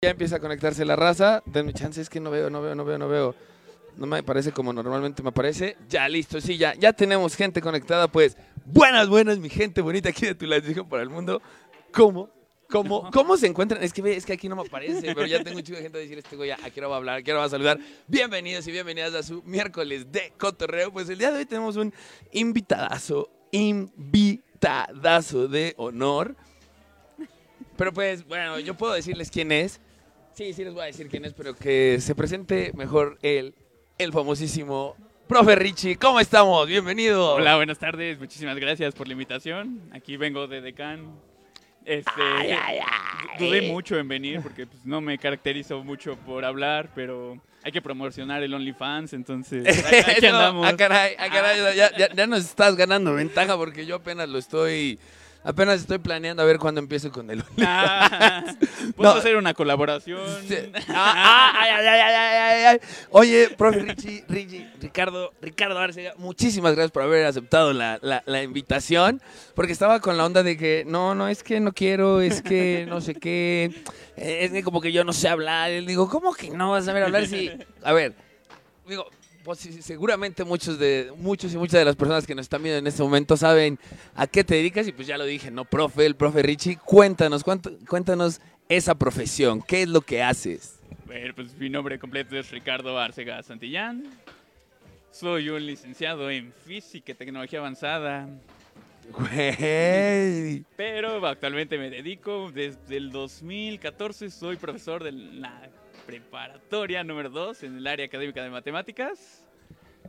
Ya empieza a conectarse la raza. Denme chance, es que no veo, no veo, no veo, no veo. No me parece como normalmente me aparece. Ya, listo, sí, ya, ya tenemos gente conectada, pues. Buenas, buenas, mi gente bonita aquí de tu dijo para el mundo. ¿Cómo? ¿Cómo, ¿Cómo se encuentran? Es que ve, es que aquí no me aparece, pero ya tengo un chico de gente a decir, este güey, ¿a qué hora va a hablar? ¿A qué hora va a saludar? Bienvenidos y bienvenidas a su miércoles de cotorreo. Pues el día de hoy tenemos un invitadazo, invitadazo de honor. Pero pues, bueno, yo puedo decirles quién es. Sí, sí les voy a decir quién es, pero que se presente mejor él, el famosísimo Profe Richie. ¿Cómo estamos? Bienvenido. Hola, buenas tardes. Muchísimas gracias por la invitación. Aquí vengo de Decán. Este, Ay, ay, ay. Dudé mucho en venir porque pues, no me caracterizo mucho por hablar, pero hay que promocionar el OnlyFans, entonces aquí No, andamos. ah, caray, ah, caray, ya, ya- ya nos estás ganando ventaja porque yo apenas lo estoy, apenas estoy planeando a ver cuándo empiezo con el Ah, ¿Puedo No. hacer una colaboración? Ah, ah, ay, ay, ay. Oye, profe Richie, Richie, Ricardo, Ricardo Arcega, muchísimas gracias por haber aceptado la, la- la invitación, porque estaba con la onda de que no, no, es que no quiero, es que no sé qué, eh, es que como que yo no sé hablar. Y digo, ¿cómo que no vas a saber hablar si, a ver, digo, pues seguramente muchos de muchos y muchas de las personas que nos están viendo en este momento saben a qué te dedicas y pues ya lo dije, no, profe, el profe Richie, cuéntanos, cuánto- cuéntanos esa profesión, ¿qué es lo que haces? Bueno, pues mi nombre completo es Ricardo Arcega Santillán. Soy un licenciado en Física y Tecnología Avanzada, Güey. pero actualmente me dedico desde el 2014 soy profesor de la preparatoria número 2 en el área académica de matemáticas.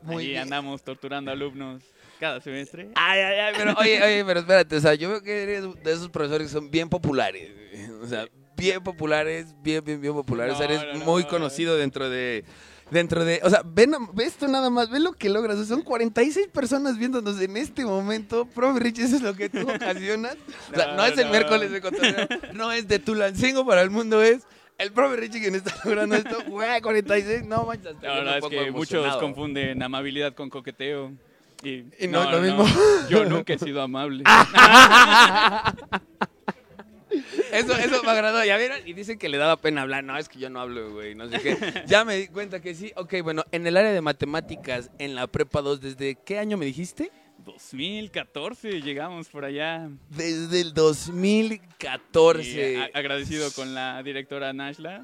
Muy bien. andamos torturando alumnos cada semestre. Ay, ay, ay, pero oye, oye, pero espérate, o sea, yo veo que eres de esos profesores que son bien populares, o sea, bien populares, bien, bien, bien populares, o sea, No, eres no, no. muy conocido dentro de, dentro de, o sea, ven, ve esto nada más, ve lo que logras, o sea, son 46 personas viéndonos en este momento, profe Rich, eso es lo que tú ocasionas, o sea, no, No, es el no. miércoles de cotorreo, no es de Tulancingo para el mundo, es... El profe Richie quien está logrando esto, güey, 46, no manches. La verdad es que muchos confunden amabilidad con coqueteo. Y, Y no es lo mismo. Yo nunca he sido amable. Eso, eso me agradó, ya vieron, y dicen que le daba pena hablar, no, es que yo no hablo, güey, no sé qué. Ya me di cuenta que sí, ok, bueno, en el área de matemáticas, en la prepa 2, ¿desde qué año me dijiste? 2014 llegamos por allá. Desde el Y 2014. a- agradecido con la directora Nashla.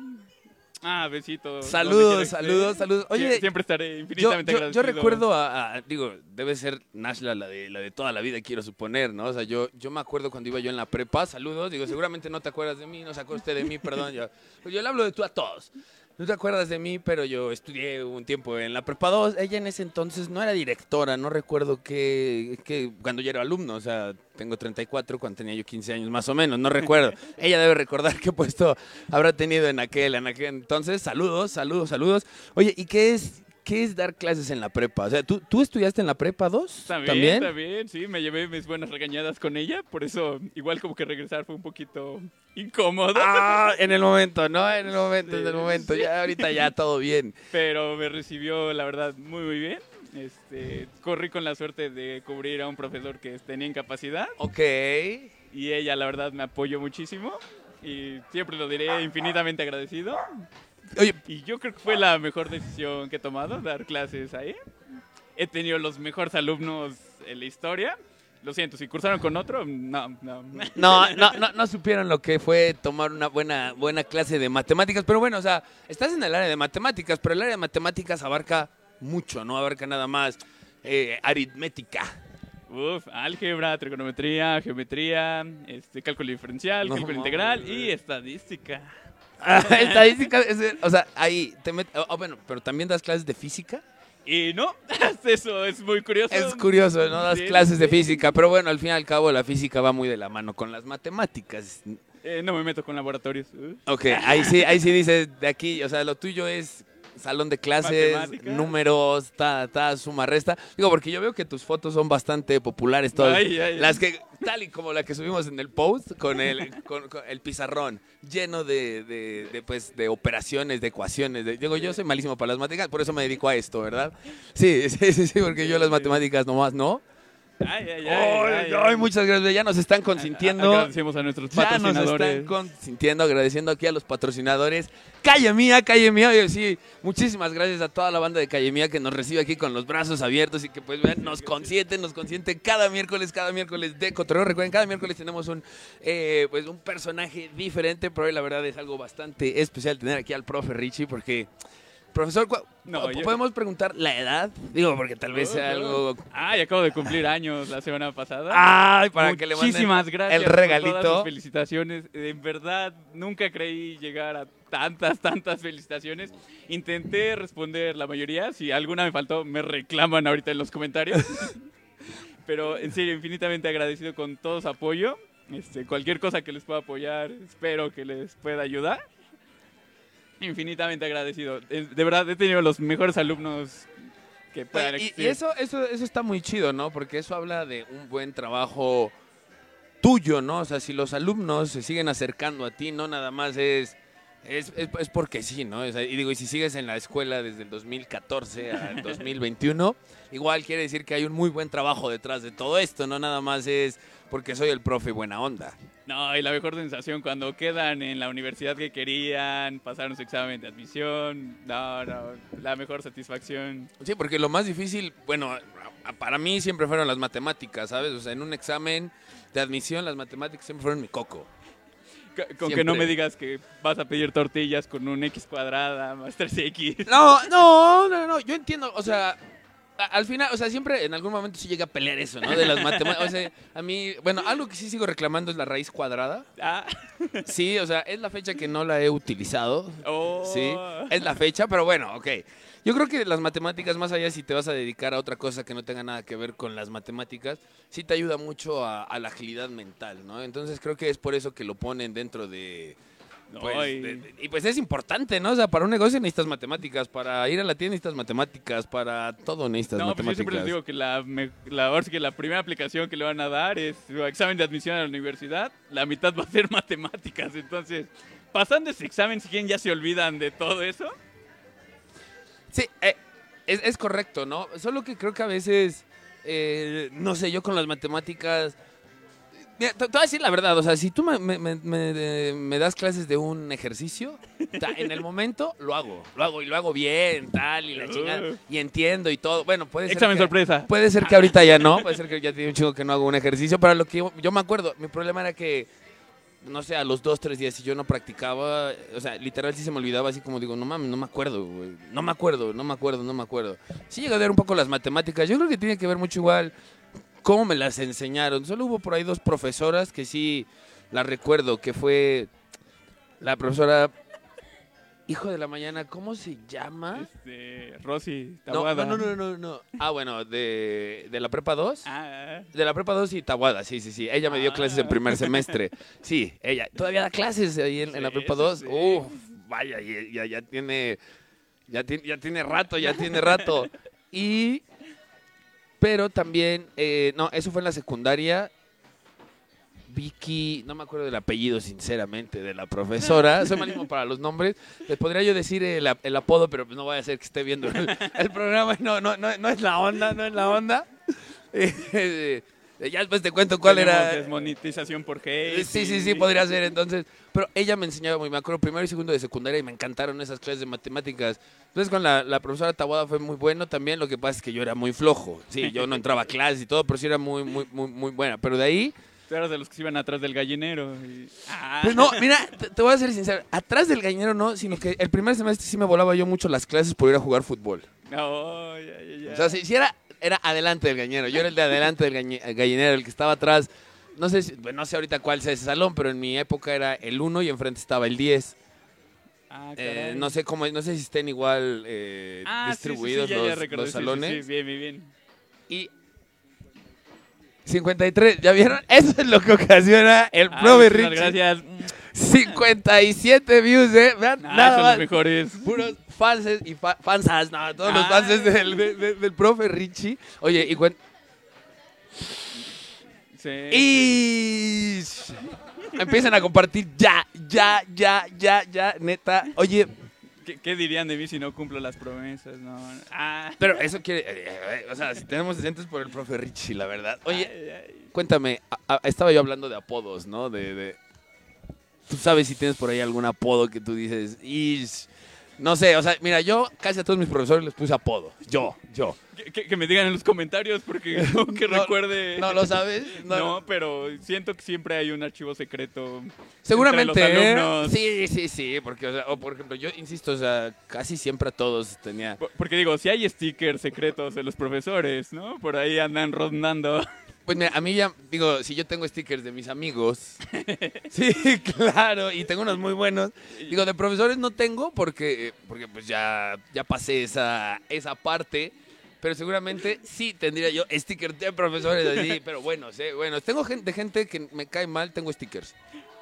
Ah, besito. Saludos, saludos, saludos. Oye, Sie- siempre estaré Yo, infinitamente yo- agradecido. yo recuerdo a, a- digo, debe ser Nashla la de, la de toda la vida, quiero suponer, ¿no? O sea, yo, yo me acuerdo cuando iba yo en la prepa, saludos, digo, seguramente no te acuerdas de mí, no se acuerda usted de mí, perdón, yo, yo le hablo de tú a todos. No te acuerdas de mí, pero yo estudié un tiempo en la prepa 2, ella en ese entonces no era directora, no recuerdo que, que cuando yo era alumno, o sea, tengo 34, cuando tenía yo 15 años más o menos, no recuerdo. ella debe recordar qué puesto habrá tenido en aquel, en aquel entonces, saludos, saludos, saludos. Oye, ¿y qué es, qué es dar clases en la prepa? O sea, ¿tú, tú estudiaste en la prepa 2? También, también, sí, me llevé mis buenas regañadas con ella, por eso igual como que regresar fue un poquito incómodo, Ah, en el momento, ¿no? En el momento, en el momento. sí. Ya ahorita ya todo bien. pero me recibió la verdad muy muy bien. Este, corrí con la suerte de cubrir a un profesor que tenía incapacidad Ok. y ella la verdad me apoyó muchísimo y siempre lo diré infinitamente agradecido. Oye, Y yo creo que fue la mejor decisión que he tomado, dar clases ahí. He tenido los mejores alumnos en la historia. Lo siento, si cursaron con otro, no, no. no, no, no, no supieron lo que fue tomar una buena, buena clase de matemáticas. Pero bueno, o sea, estás en el área de matemáticas, pero el área de matemáticas abarca mucho, no abarca nada más eh, aritmética. Uf, álgebra, trigonometría, geometría, este, cálculo diferencial, No cálculo integral y estadística. Estadística, es- o sea, ahí te met- oh, bueno, pero también das clases de física. Y no, eso es muy curioso. Es curioso, ¿no? Das Sí, clases de física, pero bueno, al fin y al cabo la física va muy de la mano con las matemáticas. Eh, no me meto con laboratorios. Ok, ahí sí, ahí sí dices de aquí, o sea, lo tuyo es salón de clases, números, ta, ta, suma, resta. Digo, porque yo veo que tus fotos son bastante populares todas. Ay, ay, ay. Las que, tal y como la que subimos en el post, con el, con, con el pizarrón lleno de, de, de, pues, de operaciones, de ecuaciones. de- digo, yo soy malísimo para las matemáticas, por eso me dedico a esto, ¿verdad? Sí, sí, sí, sí, porque yo las matemáticas nomás no. Ay, ay, ay. Ay, ay, ay, muchas gracias. Ya nos están consintiendo. Agradecemos a nuestros Ya nos patrocinadores. están consintiendo, agradeciendo aquí a los patrocinadores. Calle Mía, Calle Mía. Oye, sí, muchísimas gracias a toda la banda de Calle Mía que nos recibe aquí con los brazos abiertos y que pues vean, nos consienten, nos consienten cada miércoles, cada miércoles de Cotorreo. Recuerden, cada miércoles tenemos un, eh, pues, un personaje diferente, pero hoy la verdad es algo bastante especial tener aquí al profe Richie porque... Profesor, ¿cu- No, yo- ¿podemos preguntar la edad? Digo, porque tal vez sea algo... Ay, acabo de cumplir años la semana pasada. Ay, para que le Muchísimas gracias el por regalito. todas sus felicitaciones. En verdad, nunca creí llegar a tantas, tantas felicitaciones. Intenté responder la mayoría. Si alguna me faltó, me reclaman ahorita en los comentarios. Pero en serio, infinitamente agradecido con todo su apoyo. Este, cualquier cosa que les pueda apoyar, espero que les pueda ayudar. Infinitamente agradecido. De verdad, he tenido los mejores alumnos que puedan y, existir. y eso, eso, eso está muy chido, ¿no? Porque eso habla de un buen trabajo tuyo, ¿no? O sea, si los alumnos se siguen acercando a ti, no nada más es... Es, es- es porque sí, ¿no? O sea, y digo, y si sigues en la escuela desde el 2014 al 2021, igual quiere decir que hay un muy buen trabajo detrás de todo esto, no nada más es porque soy el profe buena onda. No, y la mejor sensación cuando quedan en la universidad que querían, pasaron su examen de admisión. No, no, la mejor satisfacción. Sí, porque lo más difícil, bueno, para mí siempre fueron las matemáticas, ¿sabes? O sea, en un examen de admisión las matemáticas siempre fueron mi coco. Con que no me digas que vas a pedir tortillas con un X cuadrada más 3X. No, no, no, no, yo entiendo, o sea, al final, o sea, siempre en algún momento sí llega a pelear eso, ¿no? De las matemáticas, o sea, a mí, bueno, algo que sí sigo reclamando es la raíz cuadrada. Ah, Sí, o sea, es la fecha que no la he utilizado, oh. sí, es la fecha, pero bueno, ok. Yo creo que las matemáticas, más allá si te vas a dedicar a otra cosa que no tenga nada que ver con las matemáticas, sí te ayuda mucho a, a la agilidad mental, ¿no? Entonces creo que es por eso que lo ponen dentro de... Pues, y- de- de- y pues es importante, ¿no? O sea, para un negocio necesitas matemáticas, para ir a la tienda necesitas matemáticas, para todo necesitas No, pues yo matemáticas. siempre les digo que la, me- la, ahora sí que la primera aplicación que le van a dar es su examen de admisión a la universidad. La mitad va a ser matemáticas. Entonces, pasando ese examen, si quieren ya se olvidan de todo eso. Sí, eh, es, es correcto, ¿no? Solo que creo que a veces, eh, no sé, yo con las matemáticas... Mira, te, te voy a decir la verdad, o sea, si tú me, me- me- me- me das clases de un ejercicio, ta- en el momento lo hago, lo hago y lo hago bien, tal, y la chingada, y entiendo y todo. Bueno, puede ser Examen que- sorpresa. Puede ser que ahorita ya no, puede ser que ya tiene un chingo que no hago un ejercicio, pero lo que yo, yo me acuerdo, mi problema era que, no sé, a los dos, tres días si yo no practicaba, o sea, literal sí se me olvidaba, así como digo, no mames, no me acuerdo, güey, no me acuerdo, no me acuerdo, no me acuerdo. Sí llega a ver un poco las matemáticas, yo creo que tiene que ver mucho igual cómo me las enseñaron. Solo hubo por ahí dos profesoras que sí las recuerdo, que fue la profesora... Hijo de la mañana, ¿cómo se llama? Este, Rosy, No, Tabuada. no, no, no, no, no. Ah, bueno, de, de la prepa 2. Ah, De la prepa 2 y Tabuada, sí, sí, sí. Ella me dio clases en primer semestre. Sí, ella todavía da clases ahí en, en la prepa sí, 2. sí. Uf, vaya, ya, ya, ya tiene, ya tiene, ya tiene rato, ya tiene rato. Y, pero también, eh, no, eso fue en la secundaria. Vicky, no me acuerdo del apellido, sinceramente, de la profesora. Soy malísimo para los nombres. Les podría yo decir el, ap- el apodo, pero pues no voy a hacer que esté viendo el, el programa. No, no, no, no es la onda, no es la onda. Eh, ya después te cuento cuál tenemos era. Desmonetización por Eh, hate. Sí, sí, sí, podría ser entonces. Pero ella me enseñaba muy, me acuerdo, primero y segundo de secundaria y me encantaron esas clases de matemáticas. Entonces con la, la profesora Tabuada fue muy bueno también, lo que pasa es que yo era muy flojo. Sí, yo no entraba a clases y todo, pero sí era muy, muy, muy, muy buena. Pero de ahí, Tú eras de los que se iban atrás del gallinero. y- Ah. pues no, mira, te, te voy a ser sincero, atrás del gallinero no, sino que el primer semestre sí me volaba yo mucho las clases por ir a jugar fútbol. No, ya, ya, ya. O sea, si, si era, era adelante del gallinero, yo era el de adelante del gallinero, el que estaba atrás. No sé, si- bueno, no sé ahorita cuál sea ese salón, pero en mi época era el 1 y enfrente estaba el 10. Ah, Eh, no sé cómo, no sé si estén igual eh, Ah, sí, sí, sí, distribuidos los, recordé, los sí, sí, salones. sí, bien, bien, bien. Y 53, ¿ya vieron? Eso es lo que ocasiona el Ah, Richie. Gracias. 57 views, ¿eh? Vean, Ah, nada son más. los mejores. Puros fanses y fa- fansas, no, todos los Ah. fanses del, de- de- del profe Richie. Oye, y, cuen- Sí. y empiezan a compartir ya, ya, ya, ya, ya, neta. Oye, ¿Qué, qué dirían de mí si no cumplo las promesas? No. Ah. Pero eso quiere. eh, eh, o sea, si tenemos decentes por el profe Richie, la verdad. Oye, Ay, ay. cuéntame, a- a- estaba yo hablando de apodos, ¿no? De, de- Tú sabes si tienes por ahí algún apodo que tú dices, "Ish". No sé, o sea, mira, yo casi a todos mis profesores les puse apodo. Yo, yo. Que, que- que me digan en los comentarios porque no que No, recuerde. ¿No lo sabes? No, pero siento que siempre hay un archivo secreto. Seguramente. entre los ¿eh? Sí, sí, sí, porque, o, sea, o por ejemplo, yo insisto, o sea, casi siempre a todos tenía... Por- Porque digo, si hay stickers secretos de los profesores, ¿no? Por ahí andan rondando. Pues mira, a mí ya, digo, si yo tengo stickers de mis amigos, sí, claro, y tengo unos muy buenos. Digo, de profesores no tengo porque, porque pues ya, ya pasé esa, esa parte, pero seguramente sí tendría yo stickers de profesores así, pero bueno, sí, bueno, tengo gente, de gente que me cae mal, tengo stickers.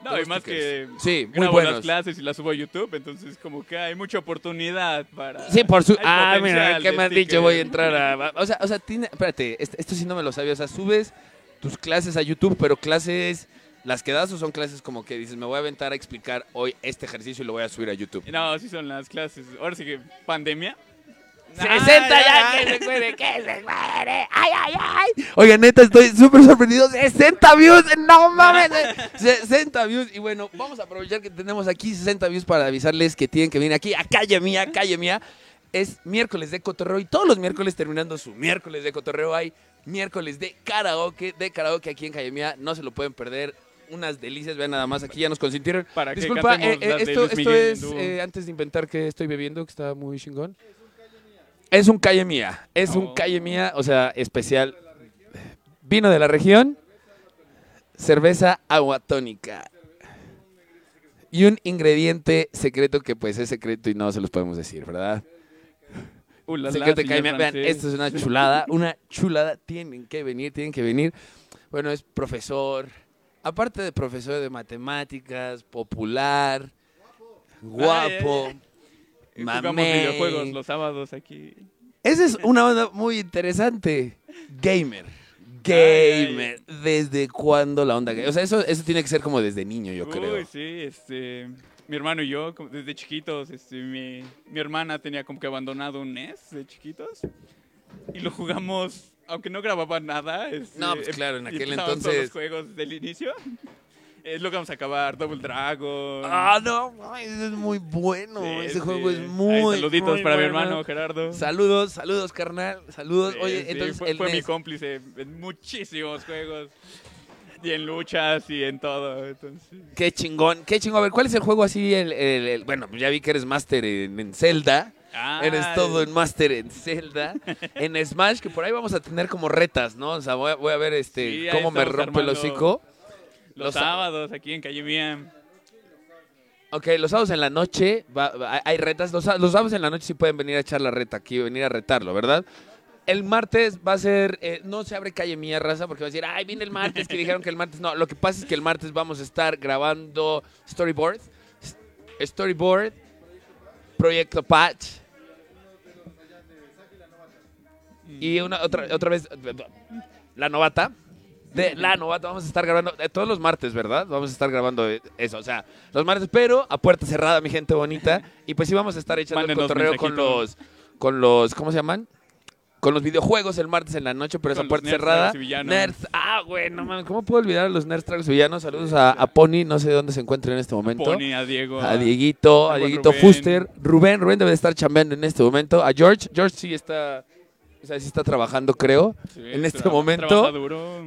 No, y más que. Sí, muy grabo las buenos. clases y las subo a YouTube, entonces como que hay mucha oportunidad para... Sí, por su... Ah, mira, ¿qué me has dicho? Voy a entrar a... O sea, o sea tiene... Espérate, esto, esto sí no me lo sabía. O sea, subes tus clases a YouTube, pero clases... ¿Las que das o son clases como que dices, me voy a aventar a explicar hoy este ejercicio y lo voy a subir a YouTube? No, sí son las clases. Ahora sí que pandemia. 60 Ah, ya, que se muere, que se muere. Ay, ay, ay. Oiga, neta, estoy súper sorprendido. 60 views, no mames. 60 views. Y bueno, vamos a aprovechar que tenemos aquí 60 views para avisarles que tienen que venir aquí a Calle Mía, Calle Mía. Es miércoles de cotorreo y todos los miércoles terminando su miércoles de cotorreo hay miércoles de karaoke, de karaoke aquí en Calle Mía. No se lo pueden perder. Unas delicias, vean nada más, aquí ya nos consintieron. Para que Disculpa, eh, eh, esto, esto es, eh, antes de inventar que estoy bebiendo, que está muy chingón. Es un calle mía, es un Oh. calle mía, o sea, especial. Vino de la región, cerveza agua tónica. Y un ingrediente secreto que pues es secreto y no se los podemos decir, ¿verdad? Uh, la, la, mía. Vean, esto es una chulada, una chulada. Tienen que venir, tienen que venir. Bueno, es profesor, aparte de profesor de matemáticas, popular, guapo, Ay, Eh, Jugamos videojuegos los sábados aquí. Esa es una onda muy interesante. Gamer. Ay, Gamer. ¿Desde cuándo la onda gamer? O sea, eso, eso tiene que ser como desde niño, yo creo. Uy, sí, este... Mi hermano y yo, desde chiquitos, este, mi, mi hermana tenía como que abandonado un NES de chiquitos. Y lo jugamos, aunque no grababa nada. este, No, pues claro, en y aquel empezaban todos entonces- los juegos del inicio. Es lo que vamos a acabar, Double Dragon. Ah, no, es muy bueno. Sí, Ese sí. juego es Ahí, muy. saluditos muy para mi hermano Gerardo. Saludos, saludos, carnal. Saludos. Sí, Oye, entonces fue, el fue mi cómplice en muchísimos juegos. Y en luchas y en todo. Entonces, Qué chingón, qué chingón. A ver, ¿cuál es el juego así? El, el- el- bueno, ya vi que eres máster en, en Zelda. Ah, Eres todo en máster en Zelda. en Smash, que por ahí vamos a tener como retas, ¿no? O sea, voy a, voy a ver este Sí, ahí cómo me rompe el armando. hocico. Los, los sá- sábados aquí en Calle Mía. Ok, los sábados en la noche va- va- hay retas. Los, sá- los sábados en la noche sí pueden venir a echar la reta aquí, venir a retarlo, ¿verdad? El martes va a ser, eh, no se abre calle mía, raza, porque va a decir, ay, viene el martes, que dijeron que el martes. No, lo que pasa es que el martes vamos a estar grabando Storyboard. S- Storyboard, Proyecto Patch. Y una otra, otra vez, La Novata. De La Novata vamos a estar grabando eh, todos los martes, ¿verdad? Vamos a estar grabando eh, eso, o sea, los martes, pero a puerta cerrada, mi gente bonita. Y pues sí vamos a estar echando el cotorreo con los, con los, ¿cómo se llaman? Con los videojuegos el martes en la noche, pero es Con a los puerta nerds, cerrada. tragos y villanos. Nerds, ah, güey, no mames, ¿cómo puedo olvidar a los nerds tragos villanos? Saludos a, a Pony, no sé dónde se encuentra en este momento. Pony, a Diego. A Dieguito, a Dieguito Rubén. Fuster. Rubén, Rubén debe de estar chambeando en este momento. A George, George sí está, o sea, sí está trabajando, creo. Sí, en este momento- trabaja duro.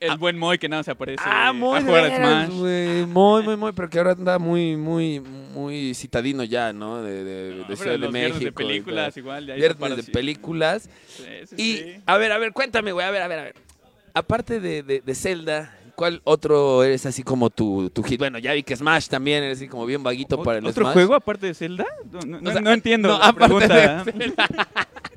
El buen Moy que nada se aparece Ah, güey. Muy, muy, muy, pero que ahora anda muy, muy, muy citadino ya, ¿no? De, de, No, de Ciudad de México. de películas igual. de ahí Viernes de películas. Sí, sí, Y, sí. a ver, a ver, cuéntame, güey, a ver, a ver, a ver. Aparte de, de, Zelda, ¿cuál otro eres así como tu, tu hit? Bueno, ya vi que Smash también eres así como bien vaguito para el ¿Otro Smash. juego aparte de Zelda? No, no- O sea, no entiendo no, la aparte pregunta. de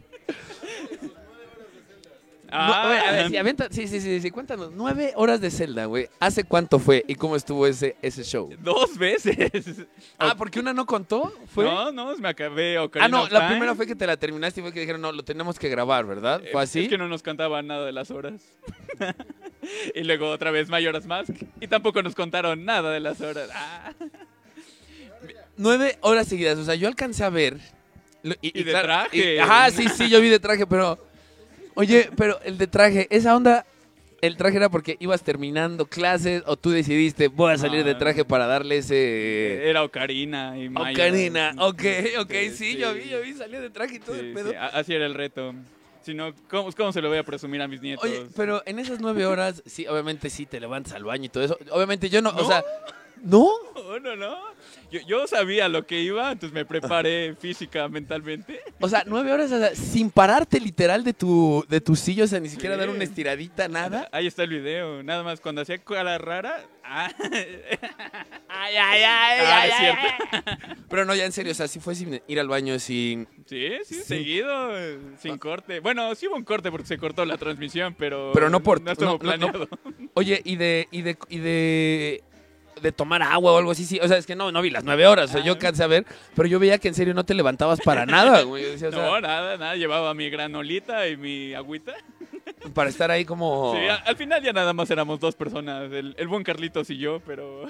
¿eh? No, a ver, a ver, Ah, sí, sí, sí, sí, sí, cuéntanos. Nueve horas de Zelda, güey. ¿Hace cuánto fue y cómo estuvo ese, ese show? Dos veces. Ah, porque una no contó, ¿fue? No, no, me acabé ah, Ocarina no, of la primera fue que te la terminaste y fue que dijeron, no, lo tenemos que grabar, ¿verdad? Eh, ¿Fue así? Es que no nos contaban nada de las horas. y luego otra vez Mayoras Mask. Y tampoco nos contaron nada de las horas. Ah. Nueve horas seguidas. O sea, yo alcancé a ver. lo- Y de traje. y- ajá, sí, sí, yo vi de traje, pero. Oye, pero el de traje, esa onda. ¿El traje era porque ibas terminando clases o tú decidiste voy a salir de No. traje para darle ese. Era Ocarina y Mayo. Ocarina, ok, ok, sí, Sí, yo vi, yo vi, salió de traje y todo Sí, el pedo. así era el reto. Si no, ¿cómo, cómo se lo voy a presumir a mis nietos? Oye, pero en esas nueve horas, sí, obviamente sí te levantas al baño y todo eso. Obviamente yo no, o ¿No? sea, ¿no? No, no, no. Yo, yo sabía lo que iba, entonces me preparé física, mentalmente. O sea, nueve horas o sea, sin pararte literal de tu, de tu silla, o sea, ni siquiera Sí. dar una estiradita, nada. Ahí está el video. Nada más cuando hacía cara rara. Ah, Ay, ay, ay, Ah, es cierto. Pero no, ya en serio, o sea, sí fue sin ir al baño, sin... sí, sí, seguido, sin corte. Bueno, sí hubo un corte porque se cortó la transmisión, pero. Pero no por- No estuvo no, no, no. planeado. Oye, y de, y de, y de, de tomar agua o algo así, sí. O sea, es que no, no vi las nueve horas, o sea, yo Ah. cansé a ver, pero yo veía que en serio no te levantabas para nada, güey. Sea, o sea, No, nada, nada. Llevaba mi granolita y mi agüita. para estar ahí como... Sí, al final ya nada más éramos dos personas. El, el buen Carlitos y yo, pero.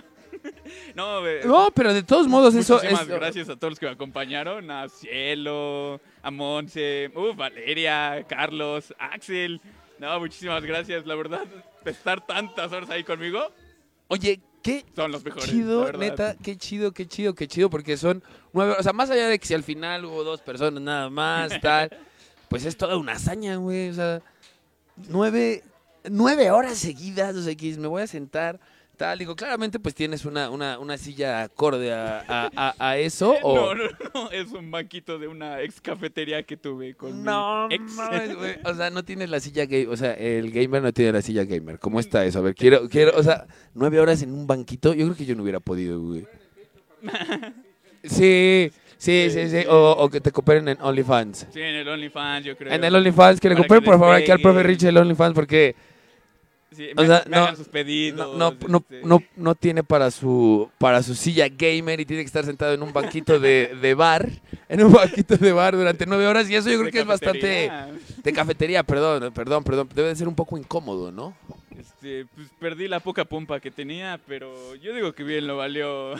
no, eh, No, pero de todos modos eso Muchísimas es... gracias a todos los que me acompañaron, a Cielo, a Monse, uh, Valeria, Carlos, Axel. No, muchísimas gracias, la verdad, estar tantas horas ahí conmigo, Oye, qué son los mejores. chido, neta, qué chido, qué chido, qué chido, porque son nueve. O sea, más allá de que si al final hubo dos personas nada más, tal, pues es toda una hazaña, güey. O sea, nueve, nueve horas seguidas, o sea, que me voy a sentar, tal. Digo, claramente, pues tienes una, una, una silla acorde a, a, a- a eso, o... No, no, no, es un banquito de una ex cafetería que tuve con No, mi ex. mames, güey. O sea, no tienes la silla gamer. O sea, el gamer no tiene la silla gamer. ¿Cómo está eso? A ver, quiero, quiero, o sea, nueve horas en un banquito. Yo creo que yo no hubiera podido, güey. Sí, sí, sí, sí. O, o que te cooperen en OnlyFans. Sí, en el OnlyFans, yo creo. En el OnlyFans, que le Para cooperen que por favor aquí al despegue. profe Rich el OnlyFans porque Sí, o me, sea, me no- hagan sus pedidos. no, no, no, este, no, no tiene para su, para su silla gamer y tiene que estar sentado en un banquito de, de bar, en un banquito de bar durante nueve horas y eso yo creo de que es bastante... De cafetería, perdón, perdón, perdón. Debe de ser un poco incómodo, ¿no? Este, pues perdí la poca pompa que tenía, pero yo digo que bien lo valió.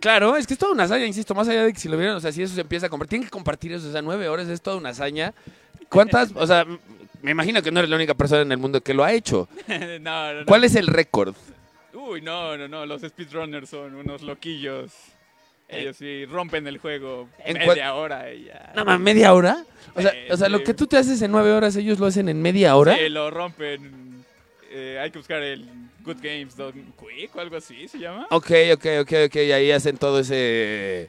Claro, es que es toda una hazaña, insisto, más allá de que si lo vieran, o sea, si eso se empieza a compartir, tienen que compartir eso, o sea, nueve horas es toda una hazaña. ¿Cuántas? O sea, me imagino que no eres la única persona en el mundo que lo ha hecho. no, no, no. ¿Cuál es el récord? Uy, no, no, no, los speedrunners son unos loquillos. Ellos sí rompen el juego ¿En media hora y ya. Nada más, ¿media hora? O sea, Sí, o sea, lo que tú te haces en nueve horas, ellos lo hacen en media hora. Sí, lo rompen. Eh, hay que buscar el Good Games Done Quick o algo así se llama. Ok, ok, ok, ok, y ahí hacen todo ese...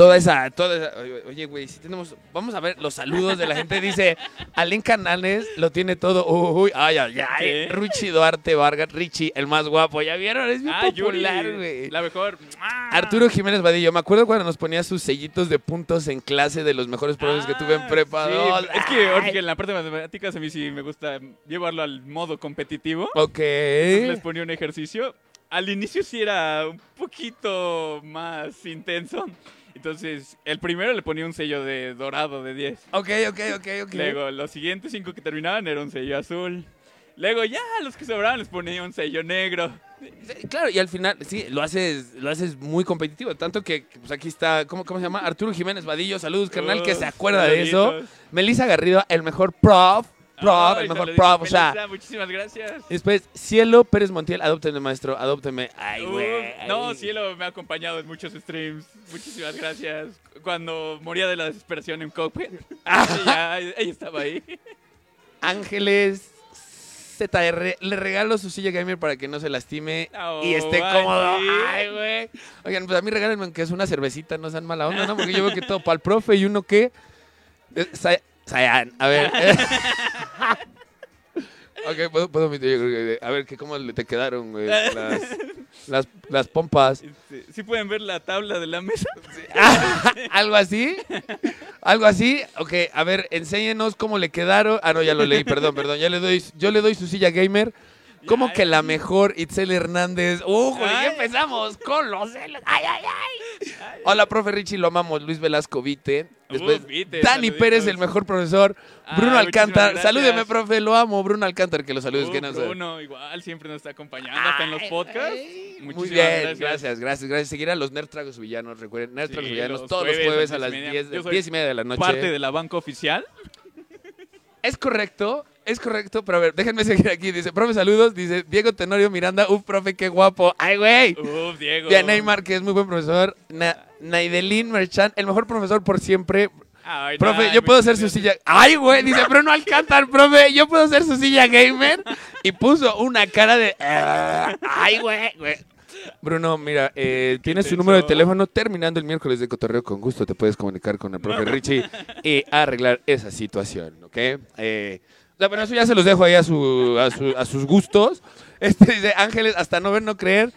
Toda esa, toda esa- Oye, güey, si tenemos... Vamos a ver los saludos de la gente. Dice, Alen Canales lo tiene todo. Uy, ay, ay, ay. ¿Qué? Ruchi Duarte Vargas, Richie, el más guapo. ¿Ya vieron? Es bien Ah, popular, güey. la mejor. Arturo Jiménez Vadillo, me acuerdo cuando nos ponía sus sellitos de puntos en clase de los mejores profes que tuve en Ah, prepa. sí, es que en la parte de matemáticas a mí sí me gusta llevarlo al modo competitivo. Ok. Entonces les ponía un ejercicio. Al inicio sí era un poquito más intenso. Entonces, el primero le ponía un sello de dorado de 10. Ok, ok, ok, ok. Luego, los siguientes cinco que terminaban era un sello azul. Luego, ya los que sobraban les ponía un sello negro. Claro, y al final, sí, lo haces, lo haces muy competitivo. Tanto que, pues aquí está, ¿cómo, ¿cómo se llama? Arturo Jiménez Vadillo, saludos, carnal, que se acuerda de eso. Melissa Garrido, el mejor prof, prof, Ay, el mejor prof, o sea. Muchísimas gracias. Después, Cielo Pérez Montiel, adópteme, maestro, adópteme. Ay, Uh, güey. no, Cielo me ha acompañado en muchos streams. Muchísimas gracias. Cuando moría de la desesperación en Cockpit, ella, ella estaba ahí. Ángeles ZR, le regalo su silla gamer para que no se lastime Oh, y esté ay, cómodo. Ay, güey. Oigan, pues a mí regálenme aunque es una cervecita, no sean mala onda, ¿no? Porque yo veo que todo para el profe y uno que... Sa- Sayan, a ver. ok, puedo, puedo omitir, yo creo que- A ver, que ¿cómo le te quedaron, güey? Las, las, las pompas. Este, ¿Sí pueden ver la tabla de la mesa? ¿Algo así? ¿Algo así? Ok, a ver, enséñenos cómo le quedaron. Ah, no, ya lo leí, perdón, perdón. Ya le doy, yo le doy su silla gamer. ¿Cómo que la mejor Itzel Hernández? ¡Uh, ya empezamos con los celos! ¡Ay, ay, ay! Hola, profe Richie, lo amamos. Luis Velasco Vite. Después, Uh, Vite, Dani. Pérez, el mejor profesor. Ah, Bruno muchísimas Alcántara. gracias. Salúdeme, profe, lo amo. Bruno Alcántara, que lo saludes. Uh, que no. Bruno, igual, siempre nos está acompañando hasta en los podcasts. Muy Muchísimas bien, gracias. gracias, gracias. Seguir a los Nerd Tragos Villanos, recuerden, Nerd Sí, Tragos Villanos los todos los jueves jueves a las las diez y media. 10, Yo soy 10 y media de la noche. Parte de la banca oficial. Es correcto, es correcto, pero a ver, déjenme seguir aquí. Dice, profe, saludos. Dice, Diego Tenorio Miranda, uf, profe, qué guapo. Ay, güey. Uf, Diego. Bien, Neymar, que es muy buen profesor. Na Naidelin Merchan, el mejor profesor por siempre. Ay, Profe, yo puedo hacer su silla. Ay, güey, dice Bruno Alcántara, profe, yo puedo hacer su silla gamer. Y puso una cara de. "Ah, Ay, güey, güey. Bruno, mira, eh, tienes su número de teléfono terminando el miércoles de cotorreo. Con gusto te puedes comunicar con el profe Richie y arreglar esa situación, ¿ok? Eh, sea, bueno, eso ya se los dejo ahí a, su, a, su- a sus gustos. Este dice Ángeles, hasta no ver, no creer.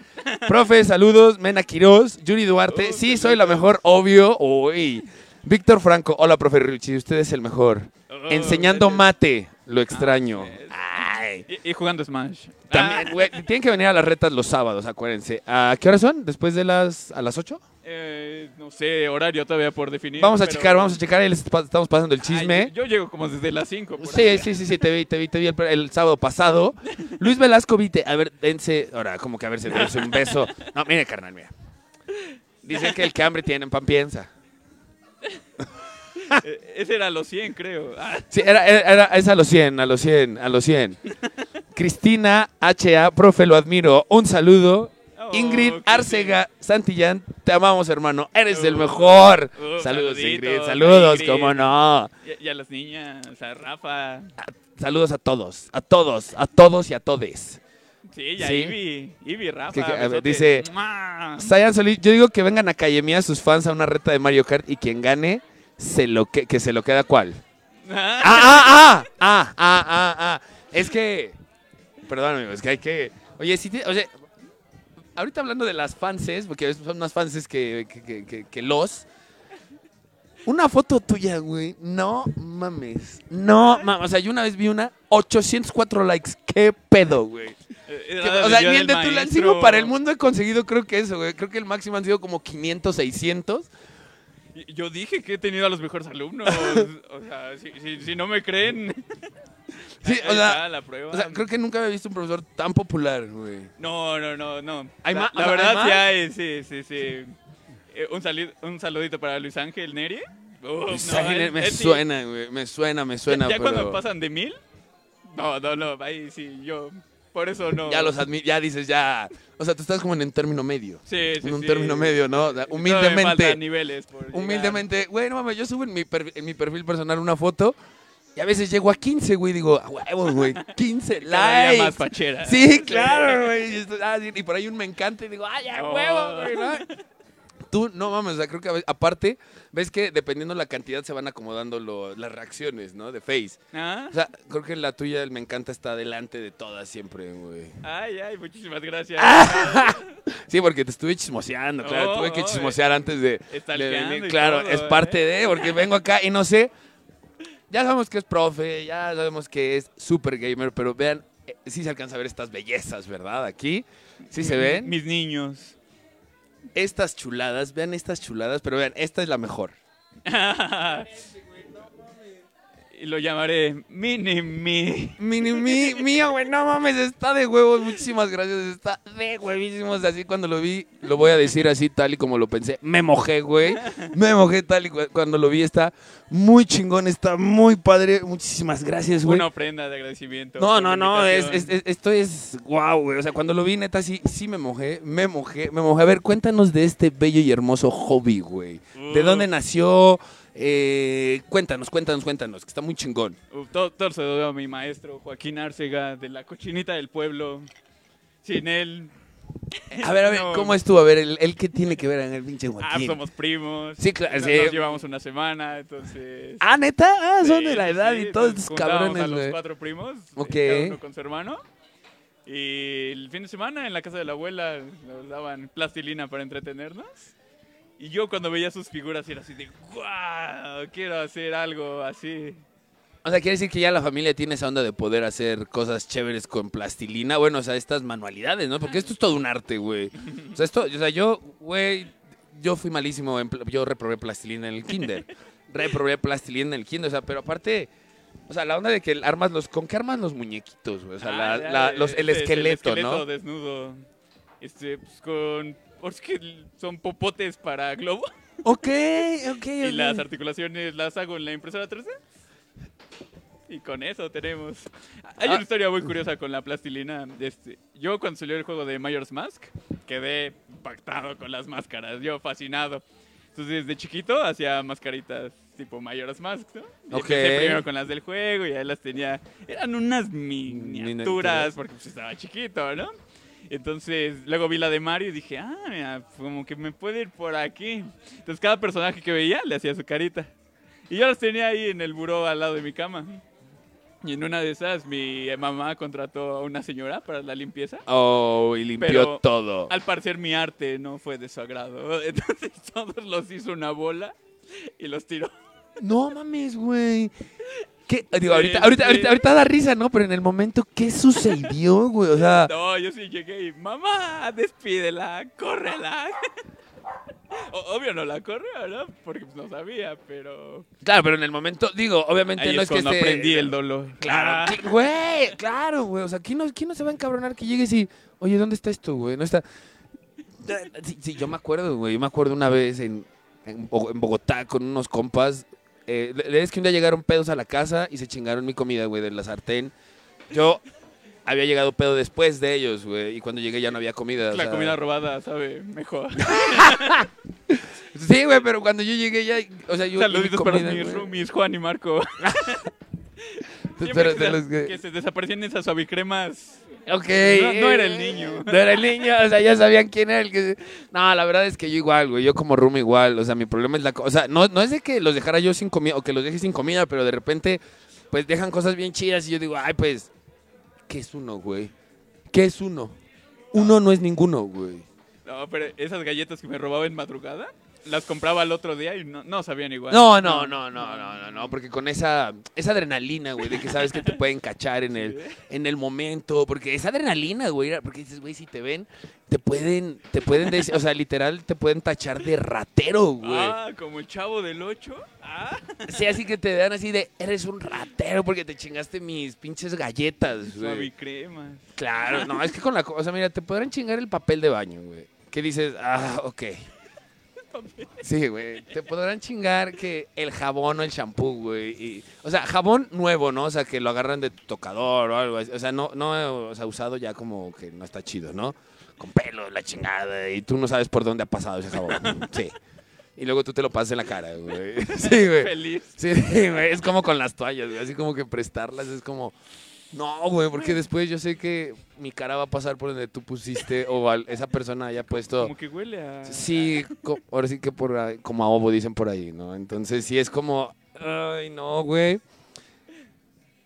Profe, saludos. Mena Quiroz, Yuri Duarte. Uh, sí, soy la mejor, obvio. Uy. Víctor Franco, hola, profe Richie, usted es el mejor. Oh, Enseñando mate, lo extraño. Ay. Y, y jugando Smash. También, Ah, güey, tienen que venir a las retas los sábados, acuérdense. ¿A qué hora son? ¿Después de las a las 8? Eh, no sé, horario todavía por definir. Vamos a pero- checar, vamos a checar. Ahí les estamos pasando el Ay, chisme. yo, yo llego como desde las 5. Sí, sí, sí, sí, te vi, te vi, te vi el, el sábado pasado. Luis Velasco, vite, a ver, dense, ahora, como que a ver si dense un beso. No, mire, carnal, mira. Dicen que el que hambre tiene, en pan piensa. Eh, Ese era los 100, creo. Ah, Sí, era, era, era- es a los 100, a los 100, a los 100. Cristina H.A., profe, lo admiro. Un saludo. Ingrid Arcega Santillán, te amamos, hermano. Eres el Uh, mejor. uh, Saludos, saluditos, Ingrid. Saludos, Ingrid. cómo no. Y, y a las niñas, o sea, Rafa. Saludos a todos, a todos, a todos y a todes. Sí, ya Sí. Ivy. Ivy, Rafa. Que- que, a ver, besote. dice-. Sayan Solís, yo digo que vengan a Cayemía sus fans a una reta de Mario Kart y quien gane, se lo que, que se lo queda cuál. Ah, Ah, ah, ah, ah, ah, ah, ah. Es que, perdón, amigo, es que hay que. Oye, si te- oye, ahorita hablando de las fanses, porque son más fanses que, que, que- que- que los. Una foto tuya, güey. No mames. No mames. O sea, yo una vez vi una 804 likes. ¿Qué pedo, güey? eh, O sea, ni el de Tulancingo Maestro. para el mundo he conseguido, creo que eso, güey. Creo que el máximo han sido como 500, 600. Y- Yo dije que he tenido a los mejores alumnos. o sea, si, si- si no me creen. Sí, o sea, la prueba. O sea, creo que nunca había visto un profesor tan popular, güey. No, no, no, no. ¿Hay la, la sea, verdad hay más? sí hay, sí, sí, sí. Eh, un, un saludito para Luis Ángel Neri. Pues, no, ay, él- me él suena, güey. Me suena, me suena, ya, ya pero... cuando pasan de mil. No, no, no. Ahí sí, yo. Por eso no. Ya los admi- ya dices, ya... O sea, tú estás como en un término medio. Sí, sí, en un sí. término medio, ¿no? O sea, Todavía me faltan humildemente. niveles por. Humildemente. Güey, no mames, yo subo en mi, per- en mi perfil personal una foto y a veces llego a 15, güey. Digo, a huevos, güey. 15 Cada día likes. más fachera. Sí, claro, güey. Ah, sí, y por ahí un me encanta y digo, ¡ay, a Oh. huevo, güey! ¿no? Tú, no mames, o sea, creo que a aparte, ves que dependiendo la cantidad se van acomodando lo- las reacciones, ¿no? De Face. ¿Ah? O sea, creo que la tuya, el me encanta, está delante de todas siempre, güey. Ay, ay, muchísimas gracias. Sí, porque te estuve chismoseando, claro. Oh, tuve que oh, chismosear antes de, Está de venir. Claro, todo, es parte ¿eh? de, porque vengo acá y no sé. Ya sabemos que es profe, ya sabemos que es super gamer, pero vean, eh, sí se alcanza a ver estas bellezas, ¿verdad? Aquí, sí se ven. Mis niños. Estas chuladas, vean estas chuladas, pero vean, esta es la mejor. y lo llamaré Mini Mi. Mini, mi, mío, güey, no mames, está de huevos, muchísimas gracias, está de huevísimos, así cuando lo vi, lo voy a decir así tal y como lo pensé, me mojé, güey, me mojé tal y cu- cuando lo vi, está muy chingón, está muy padre, muchísimas gracias, güey. Una ofrenda de agradecimiento. No, no, no, es, invitación. es- es- esto es wow, güey, o sea, cuando lo vi, neta, sí, sí me mojé, me mojé, me mojé. A ver, cuéntanos de este bello y hermoso hobby, güey, ¿de Uh. dónde nació? Eh, cuéntanos, cuéntanos, cuéntanos, que está muy chingón. Uf, todo, todo se lo debo a mi maestro, Joaquín Arcega, de la cochinita del pueblo. Sin él. A ver, a ver, No. ¿cómo estuvo? A ver, ¿el, el qué tiene que ver en el pinche Ah, Joaquín? somos primos. Sí, claro, Nos, sí. nos llevamos una semana, entonces. Ah, ¿neta? Ah, son Sí, de la edad sí, y todos estos cabrones, a los cuatro primos. Ok. Cada uno con su hermano. Y el fin de semana en la casa de la abuela nos daban plastilina para entretenernos. Y yo cuando veía sus figuras era así de, ¡guau! Quiero hacer algo así. O sea, quiere decir que ya la familia tiene esa onda de poder hacer cosas chéveres con plastilina. Bueno, o sea, estas manualidades, ¿no? Porque esto es todo un arte, güey. O sea, esto, o sea, yo, güey, yo fui malísimo. En, yo reprobé plastilina en el kinder. reprobé plastilina en el kinder. O sea, pero aparte, o sea, la onda de que armas los, ¿con qué armas los muñequitos, güey? O sea, la- ya, la- los, el esqueleto, el esqueleto ¿no? desnudo. Este, pues con. Pues que son popotes para globo. Ok, ok, Y ok. las articulaciones las hago en la impresora 3D. Y con eso tenemos. Hay Ah. una historia muy curiosa con la plastilina. Este, yo cuando salió el juego de Mayor's Mask, quedé impactado con las máscaras. Yo fascinado. Entonces, desde chiquito hacía mascaritas tipo Mayor's Mask, ¿no? Y Ok. Empecé primero con las del juego y ahí las tenía. Eran unas miniaturas Miniaturas. porque pues, estaba chiquito, ¿no? Entonces, luego vi la de Mario y dije, ah, mira, como que me puede ir por aquí. Entonces, cada personaje que veía le hacía su carita. Y yo las tenía ahí en el buró al lado de mi cama. Y en una de esas, mi mamá contrató a una señora para la limpieza. Oh, y limpió Pero- todo. Al parecer, mi arte no fue de su agrado. Entonces, todos los hizo una bola y los tiró. No mames, güey. ¿Qué? Digo, Sí, ahorita, ahorita, sí. ahorita, ahorita da risa, ¿no? Pero en el momento, ¿qué sucedió, güey? O sea, No, yo sí llegué y, mamá, despídela, córrela. O- Obvio no la corrió, ¿no? Porque pues, no sabía, pero... claro, pero en el momento, digo, obviamente Ahí no es es, que cuando esté- aprendí el dolor. Claro, Ah. güey, claro, güey. O sea, ¿quién no, quién no se va a encabronar que llegues y, oye, ¿dónde está esto, güey? No está. Sí, sí, yo me acuerdo, güey. Yo me acuerdo una vez en, en Bogotá con unos compas. Eh, es que un día llegaron pedos a la casa y se chingaron mi comida, güey, de la sartén. Yo había llegado pedo después de ellos, güey. Y cuando llegué ya no había comida. o La sea- comida robada sabe mejor. Sí, güey, pero cuando yo llegué ya. O sea, yo. Saluditos mi para comida, mis roomies, Juan y Marco. Pero que, de se, los que- que se desaparecían esas suavicremas. Ok. No- no era el niño. No era el niño, o sea, ya sabían quién era el que... No, la verdad es que yo igual, güey, yo como room igual, o sea, mi problema es la... co- O sea, no, no es de que los dejara yo sin comida o que los deje sin comida, pero de repente, pues dejan cosas bien chidas y yo digo, ay, pues, ¿qué es uno, güey? ¿Qué es uno? Uno no es ninguno, güey. No, pero esas galletas que me robaba en madrugada, las compraba al otro día y no, no sabían igual. No, no, no, no, no, no, no, porque con esa, esa adrenalina, güey, de que sabes que te pueden cachar en el, en el momento, porque esa adrenalina, güey, porque dices, güey, si te ven, te pueden, te pueden decir, o sea, literal, te pueden tachar de ratero, güey. Ah, como el chavo del 8. Ah, Sí, así que te dan así de, eres un ratero porque te chingaste mis pinches galletas, güey. suavicremas. Claro, no, es que con la cosa, mira, te podrán chingar el papel de baño, güey. Que dices, ah, ok. Sí, güey. Te podrán chingar que el jabón o el shampoo, güey. y- O sea, jabón nuevo, ¿no? O sea, que lo agarran de tu tocador o algo así. O sea, no, no, o sea, usado ya como que no está chido, ¿no? Con pelo, la chingada. Y tú no sabes por dónde ha pasado ese jabón. Sí. Y luego tú te lo pasas en la cara, güey. Sí, güey. Feliz. Sí, güey, es como con las toallas, güey, así como que prestarlas es como... No, güey, porque después yo sé que mi cara va a pasar por donde tú pusiste o al- esa persona haya puesto... Como que huele a. Sí, co- ahora sí que por ahí- como a ovo dicen por ahí, ¿no? Entonces sí es como... Ay, no, güey.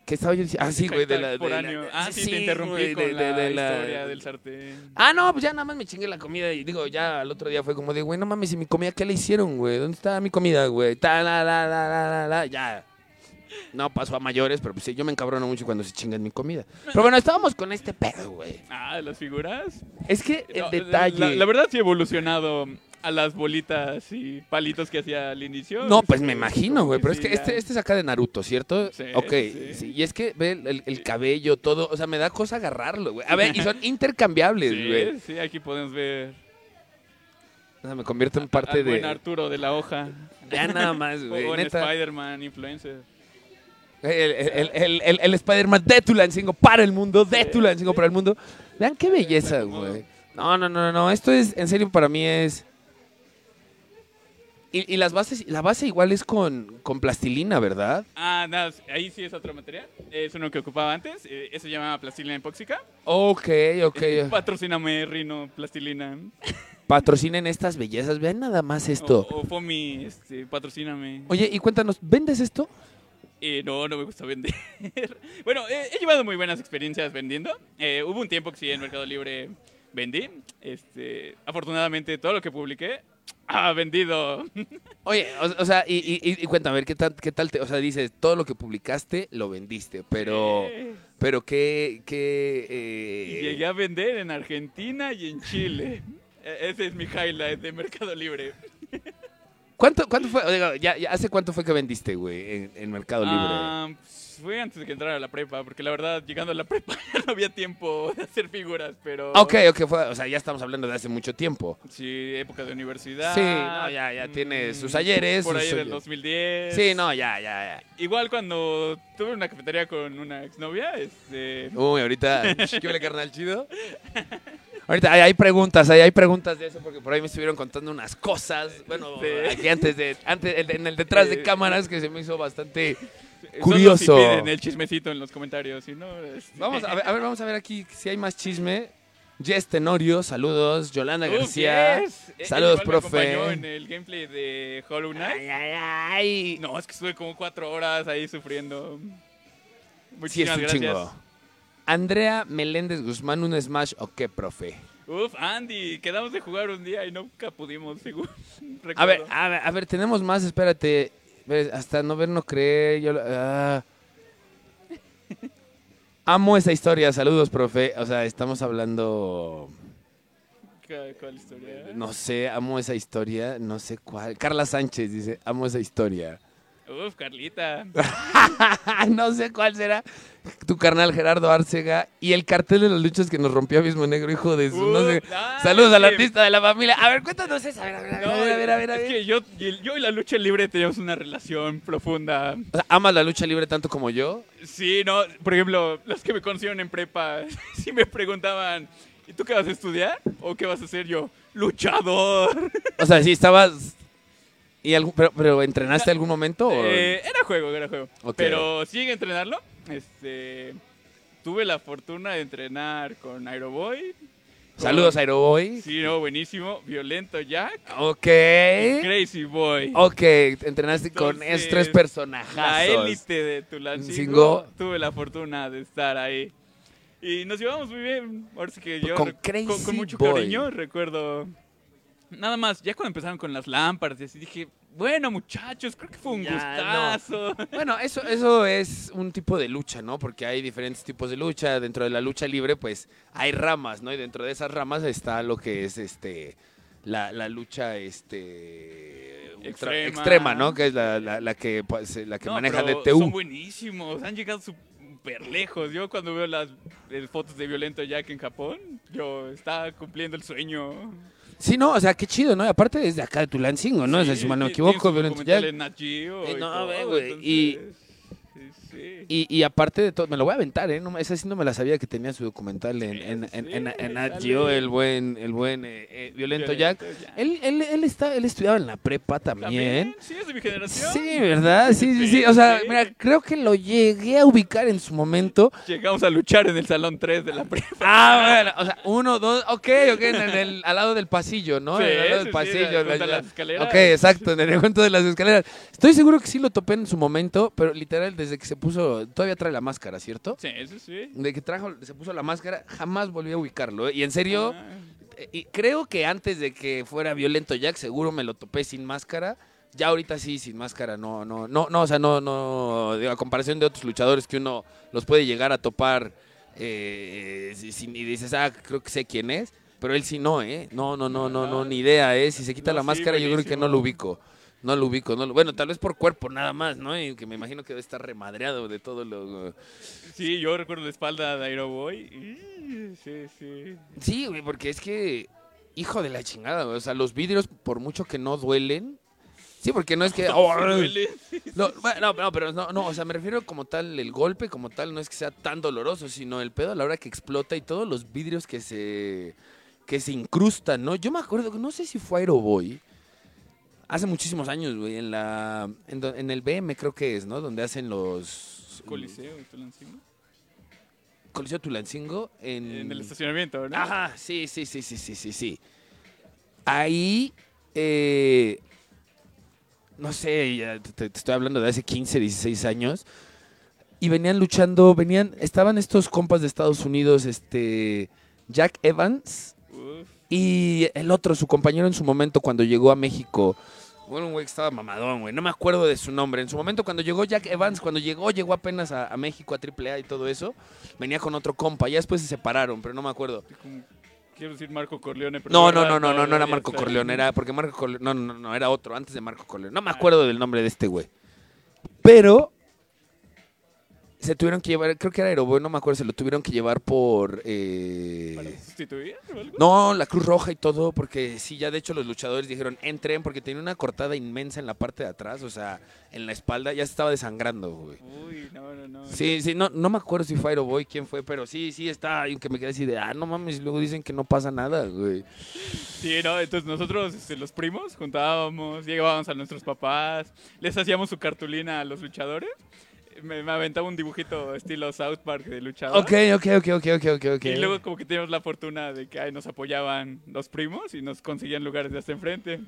¿Qué estaba yo diciendo? Ah, sí, güey, de la... de la-. Ah, sí, te interrumpí güey, con de- de- la, de la- historia del sartén. Ah, no, pues ya nada más me chingué la comida y digo, ya al otro día fue como de, güey, no mames, ¿y mi comida qué le hicieron, güey? ¿Dónde está mi comida, güey? Ta, la, la, la, la, la, la, ya. No pasó a mayores, pero pues sí, yo me encabrono mucho cuando se chingan mi comida. Pero bueno, estábamos con este pedo, güey. Ah, las figuras. Es que el No, detalle... La, la verdad sí ha evolucionado a las bolitas y palitos que hacía al inicio. No, pues me imagino, güey. Pero es que este, este es acá de Naruto, ¿cierto? Sí, ok, sí. sí, Y es que ve el, el- el cabello, todo. O sea, me da cosa agarrarlo, güey. A ver, y son intercambiables, güey. Sí, sí, aquí podemos ver O sea, me convierto en parte al buen de. Arturo de la hoja. Ya nada más, güey. neta. Spider-Man Influencer. El, el, el, el, el Spider-Man de Tulancingo para el mundo, de Tulancingo para el mundo. Vean qué belleza, güey. No, no, no, no. Esto es, en serio, para mí es. Y, y las bases, la base igual es con, con plastilina, ¿verdad? Ah, nada, ahí sí es otro material. Es uno que ocupaba antes. eh, Eso se llama plastilina epóxica. Ok, ok. Eh, Patrocíname, Rino, plastilina. Patrocinen estas bellezas. Vean nada más esto. O, o Fomi, este, patrocíname. Oye, y cuéntanos, ¿vendes esto? Eh, no, no me gusta vender. bueno, eh, he llevado muy buenas experiencias vendiendo. Eh, hubo un tiempo que sí en Mercado Libre vendí. Este, afortunadamente todo lo que publiqué Ah, vendido. Oye, o, o sea, y, y- y- cuéntame, a ver, ¿qué tal, ¿qué tal te...? O sea, dices, todo lo que publicaste lo vendiste, pero... Eh, Pero qué... qué eh, llegué a vender en Argentina y en Chile. E- Ese es mi highlight de Mercado Libre. ¿Cuánto, cuánto fue? Ya, ya, ¿Hace cuánto fue que vendiste, güey, en, en Mercado Libre? Ah, pues, fue antes de que entrara a la prepa, porque la verdad, llegando a la prepa ya no había tiempo de hacer figuras, pero... Ok, ok, fue, o sea, ya estamos hablando de hace mucho tiempo. Sí, época de universidad. Sí, no, ya, ya tiene mm, sus ayeres, Por sus ahí del ayeres. 2010. Sí, no, ya, ya, ya. Igual cuando tuve una cafetería con una exnovia, este... Uy, ahorita, ¿qué huele, carnal chido? Ahorita hay, hay preguntas, hay, hay preguntas de eso porque por ahí me estuvieron contando unas cosas. Bueno, Sí. aquí antes de, antes, en- el detrás de cámaras que se me hizo bastante solo curioso. si piden el chismecito en los comentarios, si no... este- Vamos a ver, a ver, vamos a ver aquí si hay más chisme. Jess Tenorio, saludos. Yolanda García. yes. Saludos, igual me profe. acompañó en el gameplay de Hollow Knight. Ay, ay, ay. No, es que estuve como cuatro horas ahí sufriendo. sí, es Muchísimas un gracias. chingo. Andrea Meléndez Guzmán, un Smash o qué, profe. Uf, Andy, quedamos de jugar un día y nunca pudimos, seguro. A ver, a ver, a ver, tenemos más, espérate. Hasta no ver, no creer. Yo, ah. Amo esa historia, saludos, profe. O sea, estamos hablando. ¿Cuál, cuál historia? No sé, amo esa historia, no sé cuál. Carla Sánchez dice, amo esa historia. Uf, Carlita. no sé cuál será. Tu carnal Gerardo Arcega y el cartel de las luchas que nos rompió Abismo Negro, hijo de su. no sé. Uf, ah, Saludos al artista de la familia. A ver, cuéntanos esa. A ver, a ver, a No, ver, a ver, a ver. a es ver. que yo, y- yo y la lucha libre teníamos una relación profunda. O sea, ¿Amas la lucha libre tanto como yo? Sí, no, por ejemplo, los que me conocieron en prepa, sí me preguntaban, ¿y tú qué vas a estudiar? ¿O qué vas a hacer yo? Luchador. O sea, sí estabas. ¿Y algún, pero, pero entrenaste algún momento? Eh, era juego, era juego. Pero sí llegué a entrenarlo. Este, tuve la fortuna de entrenar con Aeroboy. con- Saludos, Aeroboy. Sí, no, buenísimo. Violento Jack. Ok. Crazy Boy. Ok, entrenaste con esos tres La personajazos. élite de Tulancingo. Cingo. Tuve la fortuna de estar ahí. Y nos llevamos muy bien. Ahora sí que yo Con Crazy con, con mucho Boy. cariño recuerdo. Nada más, ya cuando empezaron con las lámparas y así dije, bueno muchachos, creo que fue un Ya, gustazo. Bueno, eso, eso es un tipo de lucha, ¿no? Porque hay diferentes tipos de lucha. Dentro de la lucha libre, pues, hay ramas, ¿no? Y dentro de esas ramas está lo que es este la, la lucha este ultra- Extrema. extrema, ¿no? Que es la, la- la que pues, la que No, maneja DTU. Son buenísimos, han llegado súper lejos. Yo cuando veo las eh, fotos de Violento Jack en Japón, yo estaba cumpliendo el sueño. Sí, no, o sea, qué chido, ¿no? Y aparte desde acá de Tulancingo, ¿no? o sea, Sí, si mal no me equivoco, Geo Eh, no, güey, y- entonces. Y, y aparte de todo, me lo voy a aventar, ¿eh? No, esa sí no me la sabía que tenía su documental en, Sí, en, sí, en, en, en Geo, el buen, el buen eh, eh, Violento Jack. Violento Jack. Él, él, él, está, él estudiaba en la prepa también. Sí, es de mi generación. Sí, ¿verdad? Sí, sí, sí. Sí, O sea, sí. mira, creo que lo llegué a ubicar en su momento. Llegamos a luchar en el salón 3 de la prepa. Ah, bueno, o sea, uno, dos, ok, ok, en el, al lado del pasillo, ¿no? Sí, al lado sí, del sí, pasillo. ya. las escaleras. Ok, exacto, en el encuentro de las escaleras. Estoy seguro que sí lo topé en su momento, pero literal, desde que se puso, todavía trae la máscara, ¿cierto? Sí, eso sí. De que trajo, se puso la máscara, jamás volví a ubicarlo. ¿eh? Y en serio, Ah, eh, y creo que antes de que fuera violento Jack, seguro me lo topé sin máscara. Ya ahorita sí, sin máscara, no, no, no, no, o sea, no, no, digo, a comparación de otros luchadores que uno los puede llegar a topar eh, si- sin- y dices, ah, creo que sé quién es, pero él sí no, ¿eh? No, no, no, no, no, ni idea, ¿eh? Si se quita No, la sí, máscara, yo creo que no lo ubico. No lo ubico, no lo- bueno, tal vez por cuerpo nada más, ¿no? Y que me imagino que debe estar remadreado de todo lo... Sí, yo recuerdo la espalda de Aeroboy. y- Sí, sí. Sí, güey, porque es que, hijo de la chingada, güey, o sea, los vidrios, por mucho que no duelen, sí, porque no es que... oh, no, no, no, pero no, no, o sea, me refiero como tal, el golpe como tal no es que sea tan doloroso, sino el pedo a la hora que explota y todos los vidrios que se, que se incrustan, ¿no? Yo me acuerdo, no sé si fue Aeroboy, hace muchísimos años, güey, en la, en, en el BM creo que es, ¿no? Donde hacen los... Coliseo, Tulancingo. Coliseo Tulancingo, en... En el estacionamiento, ¿no? Ajá, sí, sí, sí, sí, sí, sí, sí. Ahí, eh, no sé, ya te, te estoy hablando de hace 15, 16 años. Y venían luchando, venían, estaban estos compas de Estados Unidos, este, Jack Evans Uf. Y el otro, su compañero en su momento cuando llegó a México, bueno, un güey que estaba mamadón, güey, no me acuerdo de su nombre. En su momento cuando llegó Jack Evans, cuando llegó, llegó apenas a, a México, a AAA y todo eso, venía con otro compa, ya después se separaron, pero no me acuerdo. Quiero decir Marco Corleone. pero No, no, verdad, no, no, no, no era Marco. Corleone, era porque Marco Corleone, no, no, no, era otro, antes de Marco Corleone. No me acuerdo del nombre de este güey. Pero se tuvieron que llevar, creo que era Aeroboy, no me acuerdo, se lo tuvieron que llevar por... eh, ¿Para sustituir o algo? No, la Cruz Roja y todo, porque sí, ya de hecho los luchadores dijeron, entren, porque tenía una cortada inmensa en la parte de atrás, o sea, en la espalda, ya se estaba desangrando, güey. Uy, no, no, no. Sí, sí, no, no me acuerdo si fue Aeroboy, quién fue, pero sí, sí está, y que me quedé así de, ah, no mames, y luego dicen que no pasa nada, güey. Sí, no, entonces nosotros, este, los primos, juntábamos, llevábamos a nuestros papás, les hacíamos su cartulina a los luchadores. Me, me aventaba un dibujito estilo South Park de luchador. Ok, ok, ok, ok, ok, ok, ok. Y luego como que teníamos la fortuna de que ahí nos apoyaban los primos y nos conseguían lugares de hasta enfrente.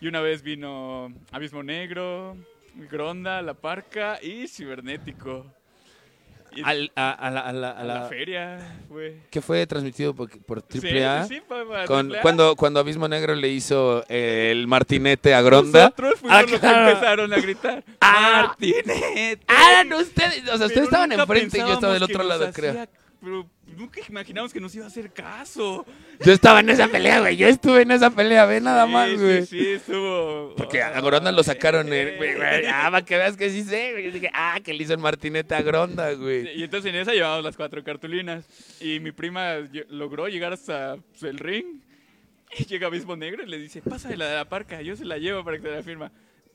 Y una vez vino Abismo Negro, Gronda, La Parca y Cibernético. Al- a, a la, a la- a a la, feria, fue. que fue transmitido por, por Sí, AAA. sí, sí, para Con, cuando, cuando Abismo Negro le hizo el martinete a Gronda. Nosotros fuimos Ah, los que claro. empezaron a gritar. Ah. ¡Martinete! Ah, no, ustedes, o sea, ustedes estaban enfrente y yo estaba del que otro lado, creo. Pero nunca imaginamos que nos iba a hacer caso. Yo estaba en esa pelea, güey. Yo estuve en esa pelea, ve nada Sí, más, sí, güey. Sí, estuvo. Porque a Gronda lo sacaron en. güey, güey, Ah, para que veas que sí sé, güey. Yo dije, ah, que le hizo el martinete a Gronda, güey. Y entonces en esa llevábamos las cuatro cartulinas. Y mi prima logró llegar hasta el ring. Y llega Abismo Negro y le dice, pásale la de la parca, yo se la llevo para que te la firma.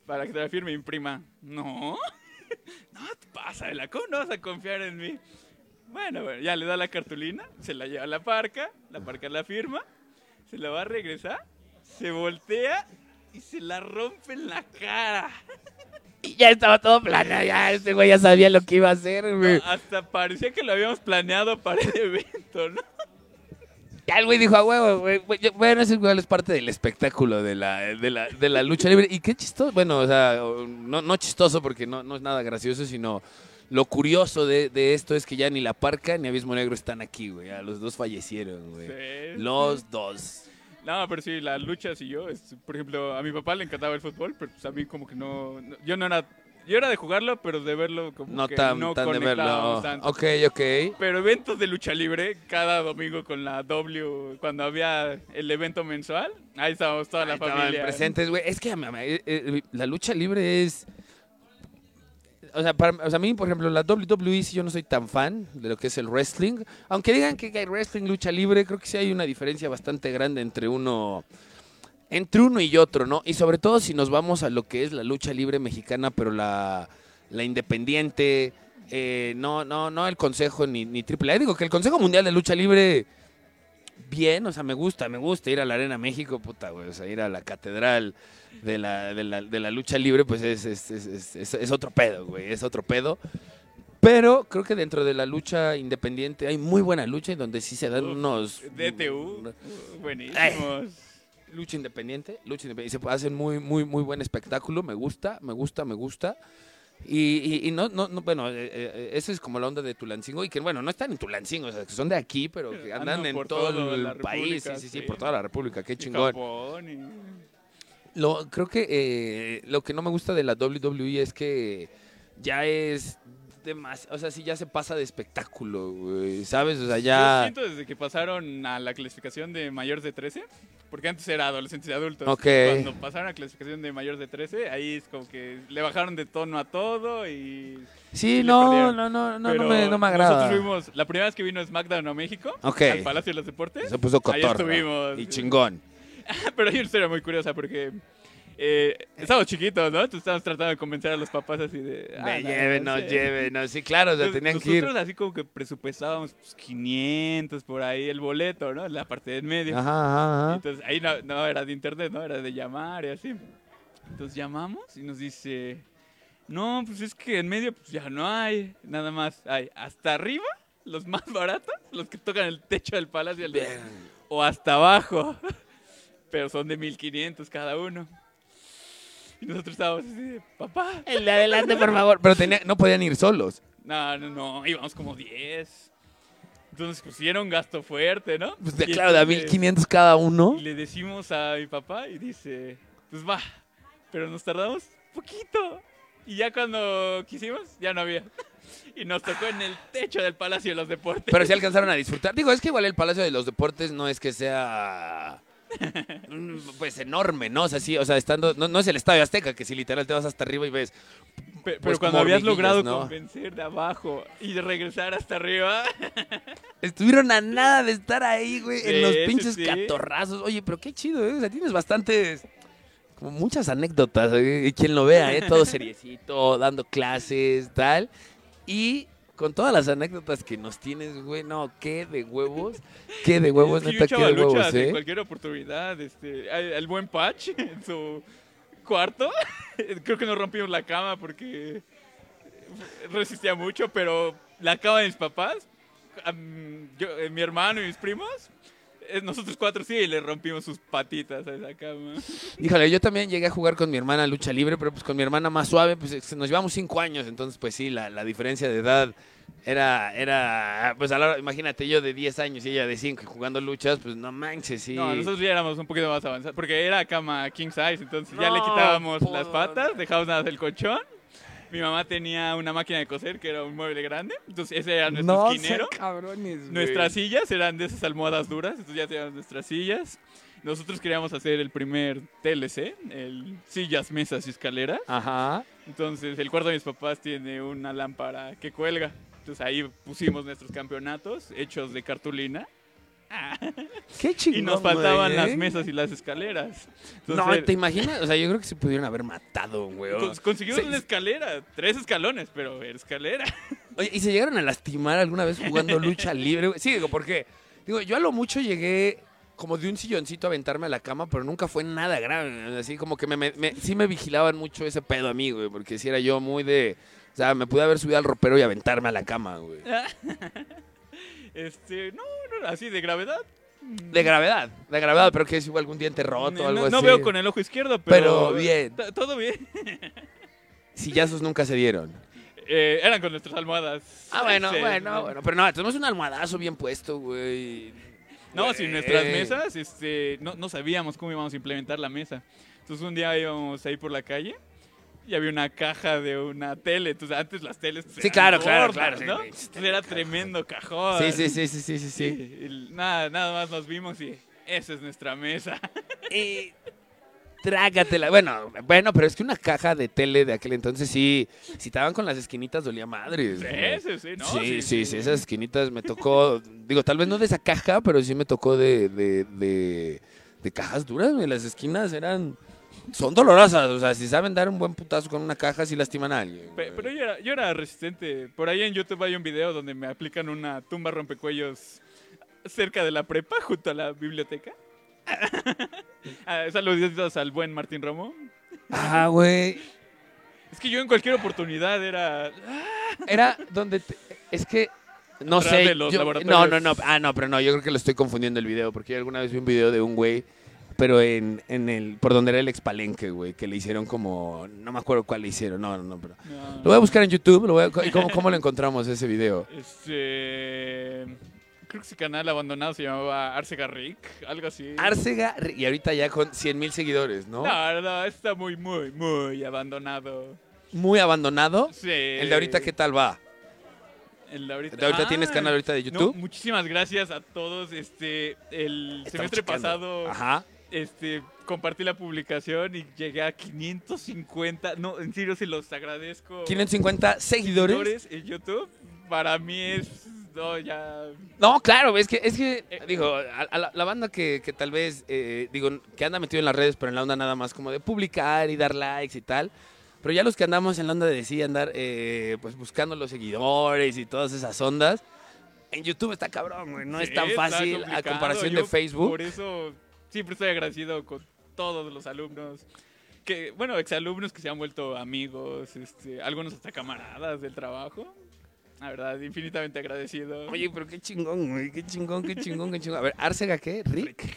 Para que te la firme mi prima. No, no, pásala, ¿cómo no vas a confiar en mí? Bueno, bueno, ya le da la cartulina, se la lleva a la parca, la parca la firma, se la va a regresar, se voltea y se la rompe en la cara. Y ya estaba todo planeado, ya este güey ya sabía lo que iba a hacer, güey. Hasta parecía que lo habíamos planeado para el evento, ¿no? Ya el güey dijo, a huevo, güey. Bueno, ese igual es parte del espectáculo de la, de la, de la lucha libre. Y qué chistoso, bueno, o sea, no, no chistoso porque no, no es nada gracioso, sino lo curioso de, de esto es que ya ni La Parca ni Abismo Negro están aquí, güey. Los dos fallecieron, güey. Sí. Los dos. No, pero sí, la lucha siguió. Es, por ejemplo, a mi papá le encantaba el fútbol, pero pues a mí como que no... no- yo no era... Yo era de jugarlo, pero de verlo como No que tan, no tan de verlo. tanto. Ok, ok. Pero eventos de lucha libre, cada domingo con la W, cuando había el evento mensual, ahí estábamos toda la Ahí familia. presentes, güey. Es que eh, eh, la lucha libre es. O sea, para, o sea, a mí, por ejemplo, la WWE, sí yo no soy tan fan de lo que es el wrestling. Aunque digan que hay wrestling, lucha libre, creo que sí hay una diferencia bastante grande entre uno. Entre uno y otro, ¿no? Y sobre todo si nos vamos a lo que es la lucha libre mexicana, pero la, la independiente, eh, no, no, no el Consejo ni, ni AAA. Digo que el Consejo Mundial de Lucha Libre bien, o sea, me gusta, me gusta ir a la Arena México, puta, güey, o sea, ir a la catedral de la, de la, de la lucha libre, pues es, es, es, es- otro pedo, güey, es otro pedo. Pero creo que dentro de la lucha independiente hay muy buena lucha y donde sí se dan Uf, unos... DTU, buenísimos. Lucha independiente, lucha independiente, se hacen muy, muy, muy buen espectáculo, me gusta, me gusta, me gusta. Y, y- y no, no, no, bueno, eh, eh, esa es como la onda de Tulancingo y que, bueno, no están en Tulancingo, o sea, que son de aquí, pero que andan Andan en todo el país, sí, sí, sí, por toda la República, qué chingón. Y- Lo, creo que eh, lo que no me gusta de la WWE es que ya es demasiado, o sea, sí ya se pasa de espectáculo, güey, ¿sabes? O sea, Yo ya... siento desde que pasaron a la clasificación de mayores de 13, porque antes era adolescentes y adultos. Ok. Cuando pasaron a la clasificación de mayores de 13, ahí es como que le bajaron de tono a todo y... Sí, no, no, no, no, no me, no me agrada. Nosotros fuimos, la primera vez que vino SmackDown a México, Ok. al Palacio de los Deportes, Se puso ahí cotorro. estuvimos. Y chingón. Pero hay una historia muy curiosa porque... Eh, estábamos chiquitos, ¿no? Entonces estábamos tratando de convencer a los papás así de... ah, Me no, lleven, no sé. no, sí, claro, o sea, tenían que ir. nosotros así como que presupuestábamos pues, 500 por ahí el boleto, ¿no? La parte de en medio. Ajá, ajá. Entonces ahí no, no era de internet, no era de llamar y así. Entonces llamamos y nos dice, no, pues es que en medio pues ya no hay, nada más hay hasta arriba, los más baratos, los que tocan el techo del palacio, Bien. o hasta abajo, pero son de 1500 cada uno. Y nosotros estábamos así de, papá. El de adelante, por favor. Pero tenía, no podían ir solos. No, no, no, íbamos como 10. Entonces, un gasto fuerte, ¿no? Pues de, claro, de a entonces- 1500 cada uno. Y le decimos a mi papá y dice, pues va, pero nos tardamos poquito. Y ya cuando quisimos, ya no había. Y nos tocó en el techo del Palacio de los Deportes. Pero sí alcanzaron a disfrutar. Digo, es que igual el Palacio de los Deportes no es que sea. Mm, Pues enorme, ¿no? O sea, sí, o sea, estando. No, no es el Estadio Azteca, que si literal te vas hasta arriba y ves. Pe- pero pues, cuando habías logrado ¿no? convencer de abajo y de regresar hasta arriba, Estuvieron a nada de estar ahí, güey, Sí, en los pinches sí. catorrazos. Oye, pero qué chido, ¿eh? O sea, tienes bastantes. Como muchas anécdotas, ¿eh? Quien lo vea, ¿eh? Todo seriecito, dando clases, tal. Y con todas las anécdotas que nos tienes, güey, no, qué de huevos. Qué de huevos, neta, qué de huevos, en ¿eh? cualquier oportunidad. Este, el buen Patch en su cuarto. Creo que nos rompimos la cama porque resistía mucho, pero la cama de mis papás, yo, eh, mi hermano y mis primos, nosotros cuatro sí le rompimos sus patitas a esa cama. Híjole, yo también llegué a jugar con mi hermana lucha libre, pero pues con mi hermana más suave, pues nos llevamos cinco años, entonces pues sí, la, la diferencia de edad era, era, pues a la hora, imagínate yo de 10 años y ella de 5 jugando luchas, pues no manches, sí. No, nosotros ya éramos un poquito más avanzados, porque era cama king size, entonces ya le quitábamos por- las patas, dejábamos nada del colchón. Mi mamá tenía una máquina de coser que era un mueble grande, entonces ese era nuestro no, esquinero. sean cabrones, güey. Nuestras sillas eran de esas almohadas duras, entonces ya teníamos nuestras sillas. Nosotros queríamos hacer el primer TLC, el sillas, mesas y escaleras. Ajá. Entonces el cuarto de mis papás tiene una lámpara que cuelga. Entonces ahí pusimos nuestros campeonatos hechos de cartulina. Qué chingón, Y nos faltaban güey, las ¿eh? mesas y las escaleras. No, ¿te imaginas? O sea, yo creo que se pudieron haber matado, güey. cons- una escalera, tres escalones, pero era escalera. Oye, ¿y se llegaron a lastimar alguna vez jugando lucha libre? güey? Sí, digo, ¿por qué? Digo, yo a lo mucho llegué como de un silloncito a aventarme a la cama, pero nunca fue nada grave. Así como que me, me- me- sí me vigilaban mucho ese pedo a mí, güey, porque si era yo muy de... O sea, me pude haber subido al ropero y aventarme a la cama, güey. Este, no, no, así de gravedad. De gravedad, de gravedad, pero que es igual algún diente roto o no, algo no así. veo con el ojo izquierdo, pero. Pero bien. t- Todo bien. Sillazos nunca se dieron. Eh, eran con nuestras almohadas. Ah, bueno, Sí. bueno, bueno. Pero no, tenemos un almohadazo bien puesto, güey. No, Güey. sin nuestras mesas, este, no, no sabíamos cómo íbamos a implementar la mesa. Entonces un día íbamos ahí por la calle y había una caja de una tele. Entonces antes las teles. pues, Sí, claro, claro, gordas, claro. Entonces era tremendo cajón. Sí, sí, sí, sí, sí, sí, sí. Nada, nada más nos vimos y esa es nuestra mesa. Y trágatela. Bueno, bueno, pero es que una caja de tele de aquel entonces sí, si estaban con las esquinitas dolía madres. Sí, sí, sí, ¿no? sí, sí, sí, esas esquinitas me tocó, digo, tal vez no de esa caja, pero sí me tocó de, de, de, de cajas duras. Las esquinas eran, son dolorosas, o sea, si saben dar un buen putazo con una caja, sí lastiman a alguien. Pe-. Pero yo era, yo era resistente. Por ahí en YouTube hay un video donde me aplican una tumba rompecuellos cerca de la prepa, junto a la biblioteca. Ah, Saluditos al buen Martín Romo. Ah, güey. Es que yo en cualquier oportunidad era... Era donde, te- es que, no Atrás sé. de los yo- no, no, no. Ah, no, pero no, yo creo que lo estoy confundiendo el video, porque yo alguna vez vi un video de un güey, pero en, en el, por donde era el expalenque, güey, que le hicieron como, no me acuerdo cuál le hicieron, no, no, no, pero. no. Lo voy a buscar en YouTube, lo voy a- ¿y cómo, cómo lo encontramos ese video? Este... Creo que ese canal abandonado se llamaba Arce Garrick, algo así. Arcega, y ahorita ya con 100 mil seguidores, ¿no? No, no, está muy, muy, muy abandonado. Muy abandonado. Sí. El de ahorita, ¿qué tal va? El de ahorita. ¿De ahorita tienes Ah, canal ahorita de no, YouTube? muchísimas gracias a todos. Este, el Estamos semestre checando. pasado, Ajá. Este, compartí la publicación y llegué a 550. No, en serio se los agradezco. 550 seguidores. Seguidores en YouTube. Para mí es, no, ya. No, claro, es que, es que Eh, digo, a, a la, la banda que, que tal vez, eh, digo, que anda metido en las redes, pero en la onda nada más como de publicar y dar likes y tal. Pero ya los que andamos en la onda de sí, andar eh, pues buscando los seguidores y todas esas ondas, en YouTube está cabrón, güey. No es Sí, tan está fácil a comparación Yo de Facebook. Por eso siempre estoy agradecido con todos los alumnos. Que, bueno, exalumnos que se han vuelto amigos, este, algunos hasta camaradas del trabajo. La verdad, infinitamente agradecido. Oye, pero qué chingón, güey. Qué chingón, qué chingón, qué chingón. A ver, ¿Arcega qué? ¿Rick? Sí,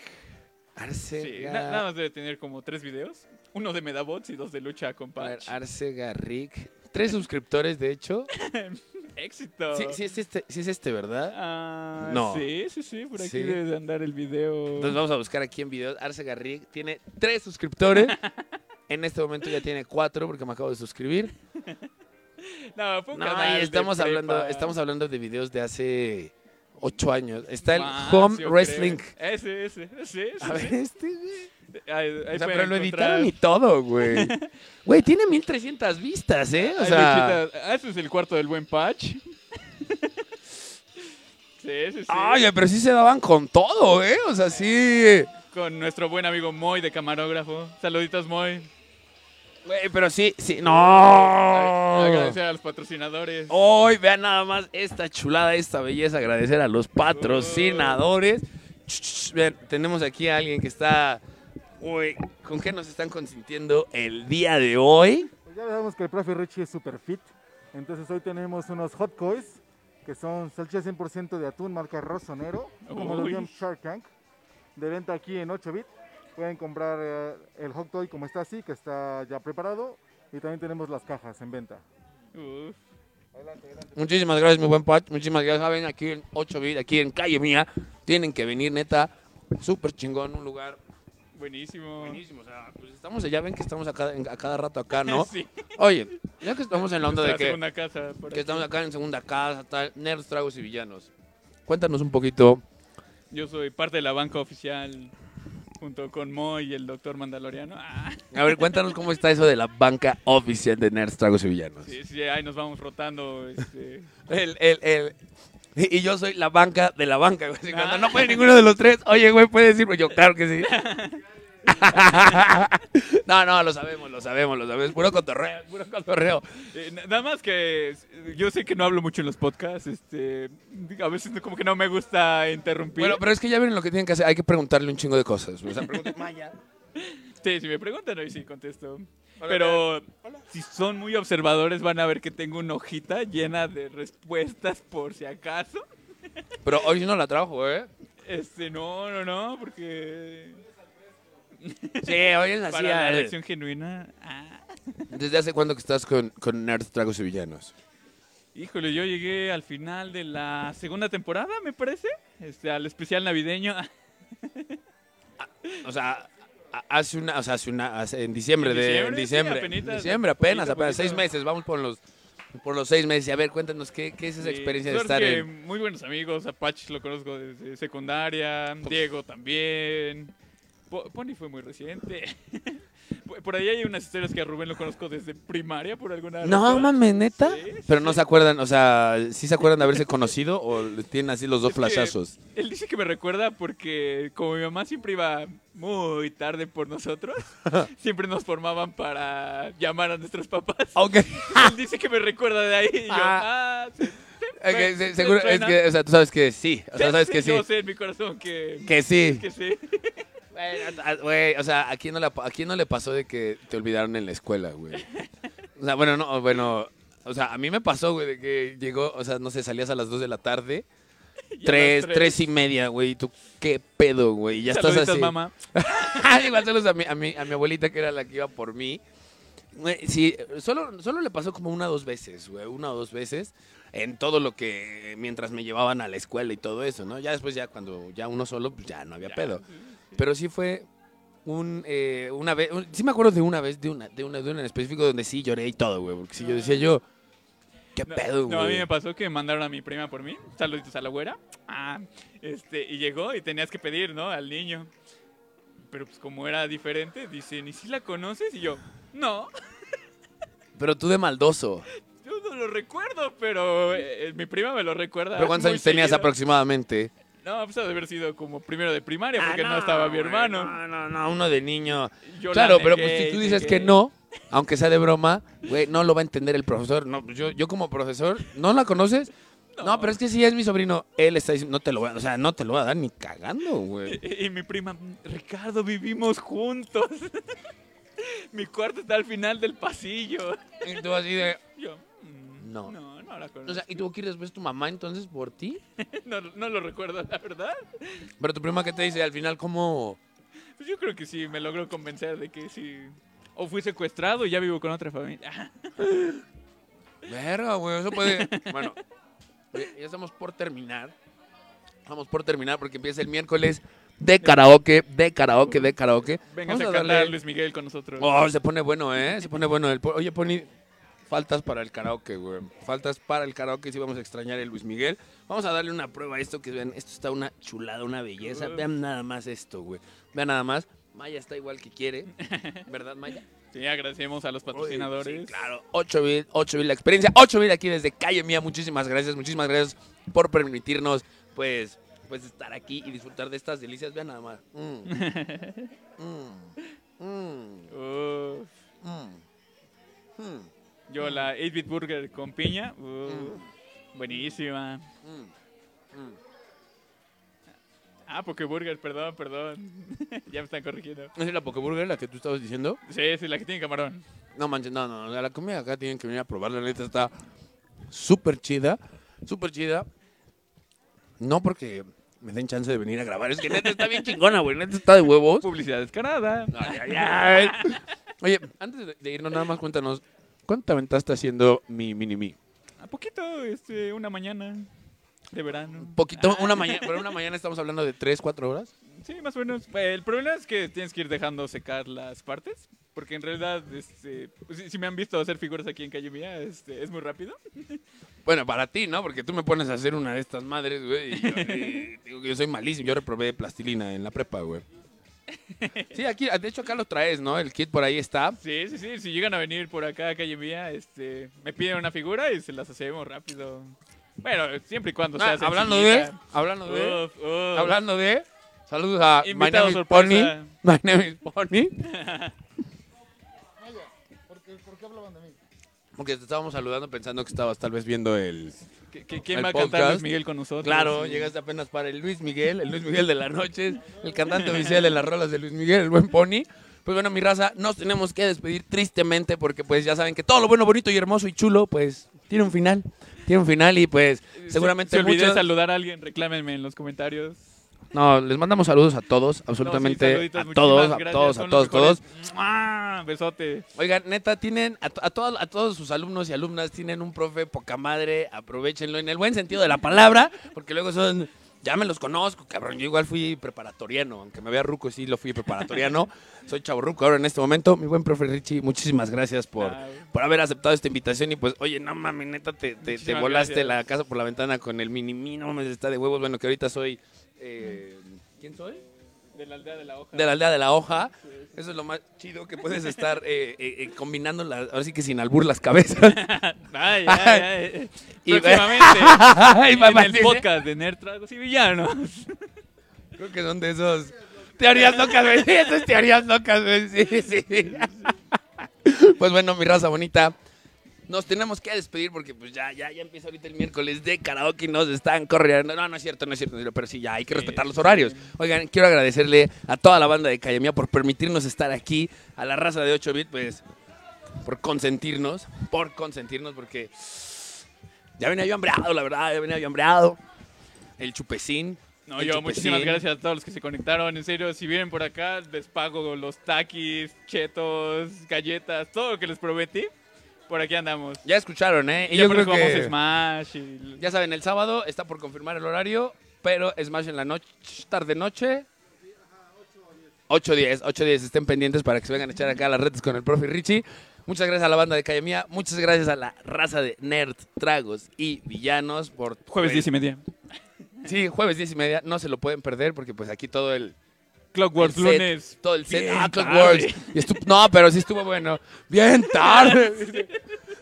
Arcega. na- nada más debe tener como tres videos. Uno de Medabots y dos de lucha con A ver, Patch. Arcega Rick. Tres suscriptores, de hecho. Éxito. Sí, sí es este, sí es este, ¿verdad? Ah, No. Sí, sí, sí. Por aquí Sí. debe de andar el video. Entonces vamos a buscar aquí en videos. Arce Garrig tiene tres suscriptores. en este momento ya tiene cuatro porque me acabo de suscribir. No, fue un No, canal y de estamos hablando, prepa. estamos hablando de videos de hace ocho años. Está el Home Wrestling. creo. Ese, ese, ese. A ver, este, güey. Ahí, ahí O sea, pueden pero lo encontrar- editaron y todo, güey. Güey, tiene 1300 vistas, ¿eh? O sea. Ah, ese es el cuarto del buen patch. sí, sí, sí. Ay, pero sí se daban con todo, ¿eh? O sea, sí. Con nuestro buen amigo Moy de camarógrafo. Saluditos, Moy. Güey, pero sí, sí. ¡No! Agradecer a los patrocinadores. Hoy vean nada más esta chulada, esta belleza. Agradecer a los patrocinadores. Vean, tenemos aquí a alguien que está. Uy, ¿con qué nos están consintiendo el día de hoy? Pues ya sabemos que el profe Richie es super fit. Entonces hoy tenemos unos hot coys que son salchichas 100% de atún marca Rosonero, como Uy. llaman Shark Tank, de venta aquí en 8 bit. Pueden comprar eh, el hot toy como está así, que está ya preparado. Y también tenemos las cajas en venta. Uf. Adelante, adelante. Muchísimas gracias, mi buen Pat. Muchísimas gracias. Saben, aquí en 8 bit, aquí en calle mía, tienen que venir, neta. Súper chingón, un lugar Buenísimo. buenísimo. O sea, pues estamos, ya ven que estamos a cada, a cada rato acá, ¿no? Sí. Oye, ya que estamos en la onda de que, segunda casa. que estamos acá en segunda casa, tal, nerds, tragos y villanos. Cuéntanos un poquito. Yo soy parte de la banca oficial junto con Moy y el doctor Mandaloriano. Ah, A ver, cuéntanos cómo está eso de la banca oficial de nerds, tragos y villanos. sí, sí, ahí nos vamos rotando. Este. El, el, el... Y y yo soy la banca de la banca, güey. Cuando Ah. no puede ninguno de los tres, oye, güey, ¿puedes decir? Yo, claro que sí. no, no, lo sabemos, lo sabemos, lo sabemos. Puro cotorreo, puro cotorreo. Eh, na- nada más que eh, yo sé que no hablo mucho en los podcasts. Este, a veces como que no me gusta interrumpir. Bueno, pero es que ya ven lo que tienen que hacer. Hay que preguntarle un chingo de cosas. O sea, pregunten, Maya. Sí, si me preguntan hoy sí contesto. Pero si son muy observadores van a ver que tengo una hojita llena de respuestas por si acaso. Pero hoy no la trajo, ¿eh? Este, no, no, no, porque Sí, hoy es así. para la eh. reacción genuina. ah. ¿Desde hace cuándo que estás con, con Nerds, Tragos y Villanos? Híjole, yo llegué al final de la segunda temporada, me parece, este, al especial navideño. O sea, hace una, o sea, hace una, hace- en diciembre, En de, diciembre, en sí, diciembre, en diciembre apenas, apenas seis meses, vamos por los, por los seis meses. Y a ver, cuéntanos, ¿qué, qué es esa Sí, experiencia de suerte estar que en... Muy buenos amigos, Apache lo conozco desde secundaria, Diego también. Po- Pony fue muy reciente. Por- ahí hay unas historias que a Rubén lo conozco desde primaria por alguna No, razón. mames, neta. Sí, Pero no se acuerdan, o sea, ¿sí se acuerdan de haberse conocido o tienen así los dos Es flashazos? Él dice que me recuerda porque como mi mamá siempre iba muy tarde por nosotros, siempre nos formaban para llamar a nuestros papás. Ok. Él dice que me recuerda de ahí y yo, Ah. ah, sí, Ok, me- se- me seguro, es que, o sea, tú sabes que sí, o sea, sabes que sí. Yo sé en mi corazón que, Que sí. que sí. Güey, o sea, ¿a quién, no le, ¿a quién no le pasó de que te olvidaron en la escuela, güey? O sea, bueno, no, bueno, o sea, a mí me pasó, güey, de que llegó, o sea, no sé, salías a las 2 de la tarde, tres, tres y media, güey, tú, ¿qué pedo, güey? Ya estás así. mamá. Igual saludos a mi, a, mi, a mi abuelita, que era la que iba por mí. Güey, Sí, solo, solo le pasó como una o dos veces, güey, una o dos veces, en todo lo que, mientras me llevaban a la escuela y todo eso, ¿no? Ya después, ya cuando ya uno solo, pues ya no había pedo. Pero sí fue un, eh, una vez, un- sí me acuerdo de una vez, de una, de una, de una en específico donde sí lloré y todo, güey, porque sí yo decía yo, ¿qué No, pedo, no, a mí güey? me pasó que mandaron a mi prima por mí. Saluditos a la güera. Ah, este, y llegó y tenías que pedir, ¿no? Al niño. Pero pues como era diferente, dicen, ¿y si la conoces? Y yo, no, Pero tú de maldoso. yo no lo recuerdo, pero eh, mi prima me lo recuerda. ¿Pero cuántos años tenías seguido. aproximadamente? No, pues ha de haber sido como primero de primaria, Ah, porque no, estaba mi hermano. No, no, no, uno de niño. Yo la claro, pero negué pues si tú dices negué. que no, aunque sea de broma, güey, no lo va a entender el profesor. No, pues yo, yo como profesor, ¿no la conoces? No. pero es que si es mi sobrino, él está diciendo, no te lo voy a, o sea, no te lo va a dar ni cagando, güey. Y, y mi prima, Ricardo, vivimos juntos. mi cuarto está al final del pasillo. Y tú así de, Yo, mm, No. No, no la conozco. o sea, y tuvo que ir después tu mamá entonces por ti. no, no lo recuerdo, la verdad. Pero tu prima, ¿qué te dice? Al final, ¿cómo? Pues yo creo que sí, me logró convencer de que sí. O fui secuestrado y ya vivo con otra familia. Verga, güey, eso puede. Bueno, ya estamos por terminar. Vamos por terminar porque empieza el miércoles de karaoke, de karaoke, de karaoke. Vamos a a cantar darle- Luis Miguel con nosotros. Oh, se pone bueno, ¿eh? Se pone bueno. El Oye, Pony, faltas para el karaoke, güey. Faltas para el karaoke, sí vamos a extrañar el Luis Miguel. Vamos a darle una prueba a esto, que vean, esto está una chulada, una belleza. Vean nada más esto, güey. Vean nada más. Maya está igual que quiere, ¿verdad, Maya? Sí, agradecemos a los patrocinadores. Sí, claro. 8 bit, 8 bit la experiencia. 8 bit aquí desde Calle Mía. Muchísimas gracias, muchísimas gracias por permitirnos, pues, pues estar aquí y disfrutar de estas delicias. Vean nada más. Mm. Mm. Mm. Yo la 8-bit burger con piña. Uf. Buenísima. Ah, Pokeburger, perdón, perdón. ya me están corrigiendo. ¿No es la Pokeburger la que tú estabas diciendo? Sí, sí, la que tiene camarón. No manches, no, no, no, la comida acá tienen que venir a probarla, la neta está súper chida, súper chida. No porque me den chance de venir a grabar, es que neta está bien chingona, güey, neta está de huevos. Publicidad descarada. Oye, antes de irnos, nada más cuéntanos, ¿cuánto te aventaste haciendo mi mini-mi? A poquito, este, una mañana de verano. Poquito, Ah, una mañana, pero una mañana estamos hablando de 3, 4 horas. Sí, más o menos. Eh, El problema es que tienes que ir dejando secar las partes. Porque en realidad, este, pues, si, si me han visto hacer figuras aquí en Calle Mía, este, es muy rápido. Bueno, para ti, ¿no? Porque tú me pones a hacer una de estas madres, güey. Y yo, y digo que yo soy malísimo. Yo reprobé plastilina en la prepa, güey. Sí, aquí, de hecho acá lo traes, ¿no? El kit por ahí está. Sí, sí, sí. Si llegan a venir por acá a Calle Mía, este, me piden una figura y se las hacemos rápido. Bueno, siempre y cuando Ah, sea hablando de, hablando de, Uf, uf. hablando de, saludos a My name is. Pony. My name is Pony. ¿Por qué, por qué hablaban de mí? Porque te estábamos saludando pensando que estabas tal vez viendo el... ¿Qué- qué- ¿Quién El va a cantar. Luis Miguel con nosotros? Claro, Sí. llegaste apenas para el Luis Miguel, el Luis Miguel de las noches, el cantante oficial de las rolas de Luis Miguel, el buen Pony. Pues bueno, mi raza, nos tenemos que despedir tristemente porque pues ya saben que todo lo bueno, bonito y hermoso y chulo, pues tiene un final. Tiene un final y pues Si- seguramente Si olvidé muchos... saludar a alguien, reclámenme en los comentarios. No, les mandamos saludos a todos, No, sí, absolutamente a todos, a todos, a todos, mejores. todos. ¡Mua! Besote. Oigan, neta, tienen a, a, todos- a todos sus alumnos y alumnas, tienen un profe poca madre, aprovechenlo en el buen sentido de la palabra, porque luego son, ya me los conozco, cabrón, yo igual fui preparatoriano, aunque me vea ruco, sí lo fui preparatoriano, soy chaburruco ahora en este momento, mi buen profe Richie, muchísimas gracias por, por haber aceptado esta invitación y pues, oye, no mames, neta, te, te- volaste gracias. la casa por la ventana con el mini mí, no mames, está de huevos, bueno, que ahorita soy, eh, ¿quién soy? de la aldea de la hoja. de la aldea de la hoja. Eso es lo más chido que puedes estar eh, eh, combinando, las- ahora sí que sin albur las cabezas. Ay, ay, ay. Y- Próximamente, Ay, en mamá, el sí, podcast de Nerd Tragos y Villanos. Creo que son de esos teorías locas, güey. Esas teorías locas, güey. Sí, sí. Pues bueno, mi raza bonita. Nos tenemos que despedir porque pues ya, ya, ya empieza ahorita el miércoles de karaoke y nos están corriendo. No, no es cierto, no es cierto, pero sí, ya hay que respetar los horarios. Oigan, quiero agradecerle a toda la banda de Cayamía por permitirnos estar aquí, a la raza de 8 bit, pues, por consentirnos, por consentirnos, porque ya venía yo hambreado, la verdad, ya venía yo hambreado. El chupecín. No, yo muchísimas gracias a todos los que se conectaron. En serio, si vienen por acá, les pago los taquis, chetos, galletas, todo lo que les prometí. Por aquí andamos. Ya escucharon, ¿eh? Y ya yo creo que... Smash. Y... Ya saben, el sábado está por confirmar el horario, pero Smash en la noche, tarde-noche. 8-10, 8-10, estén pendientes para que se vengan a echar acá las redes con el profe Richie. Muchas gracias a la banda de Calle Mía, muchas gracias a la raza de Nerd, Tragos y Villanos por... Jueves pues, 10 y media. Sí, jueves 10 y media, no se lo pueden perder porque pues aquí todo el... Clockwork lunes. Todo el set. Bien Ah, Clock tarde. Wars. Y estu- No, pero sí estuvo bueno. Bien tarde.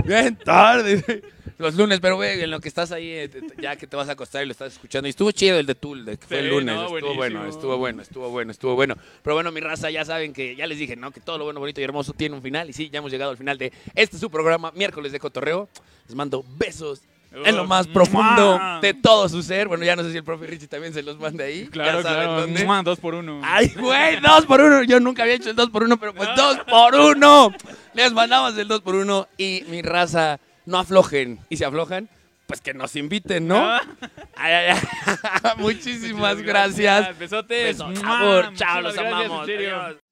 Bien tarde. Los lunes, pero güey, en lo que estás ahí, eh, ya que te vas a acostar y lo estás escuchando. Y estuvo chido el de Tool, de que fue el lunes. no, estuvo bueno, estuvo bueno, estuvo bueno, estuvo bueno. Pero bueno, mi raza, ya saben que ya les dije, ¿no? Que todo lo bueno, bonito y hermoso tiene un final. Y sí, ya hemos llegado al final de este su programa, miércoles de cotorreo. Les mando besos en lo más profundo ¡mua! de todo su ser. Bueno, ya no sé si el profe Richie también se los manda ahí. Claro, ya saben claro. dónde. ¡Mua! Dos por uno. Ay, güey, dos por uno. Yo nunca había hecho el dos por uno, pero pues dos por uno. Les mandamos el dos por uno y mi raza, no aflojen. Y si aflojan, pues que nos inviten, ¿no? Ah. Ay, ay, ay. Muchísimas gracias. Besotes. Besos. ¡Mua! Amor, chao, los gracias, amamos. en serio. Adiós.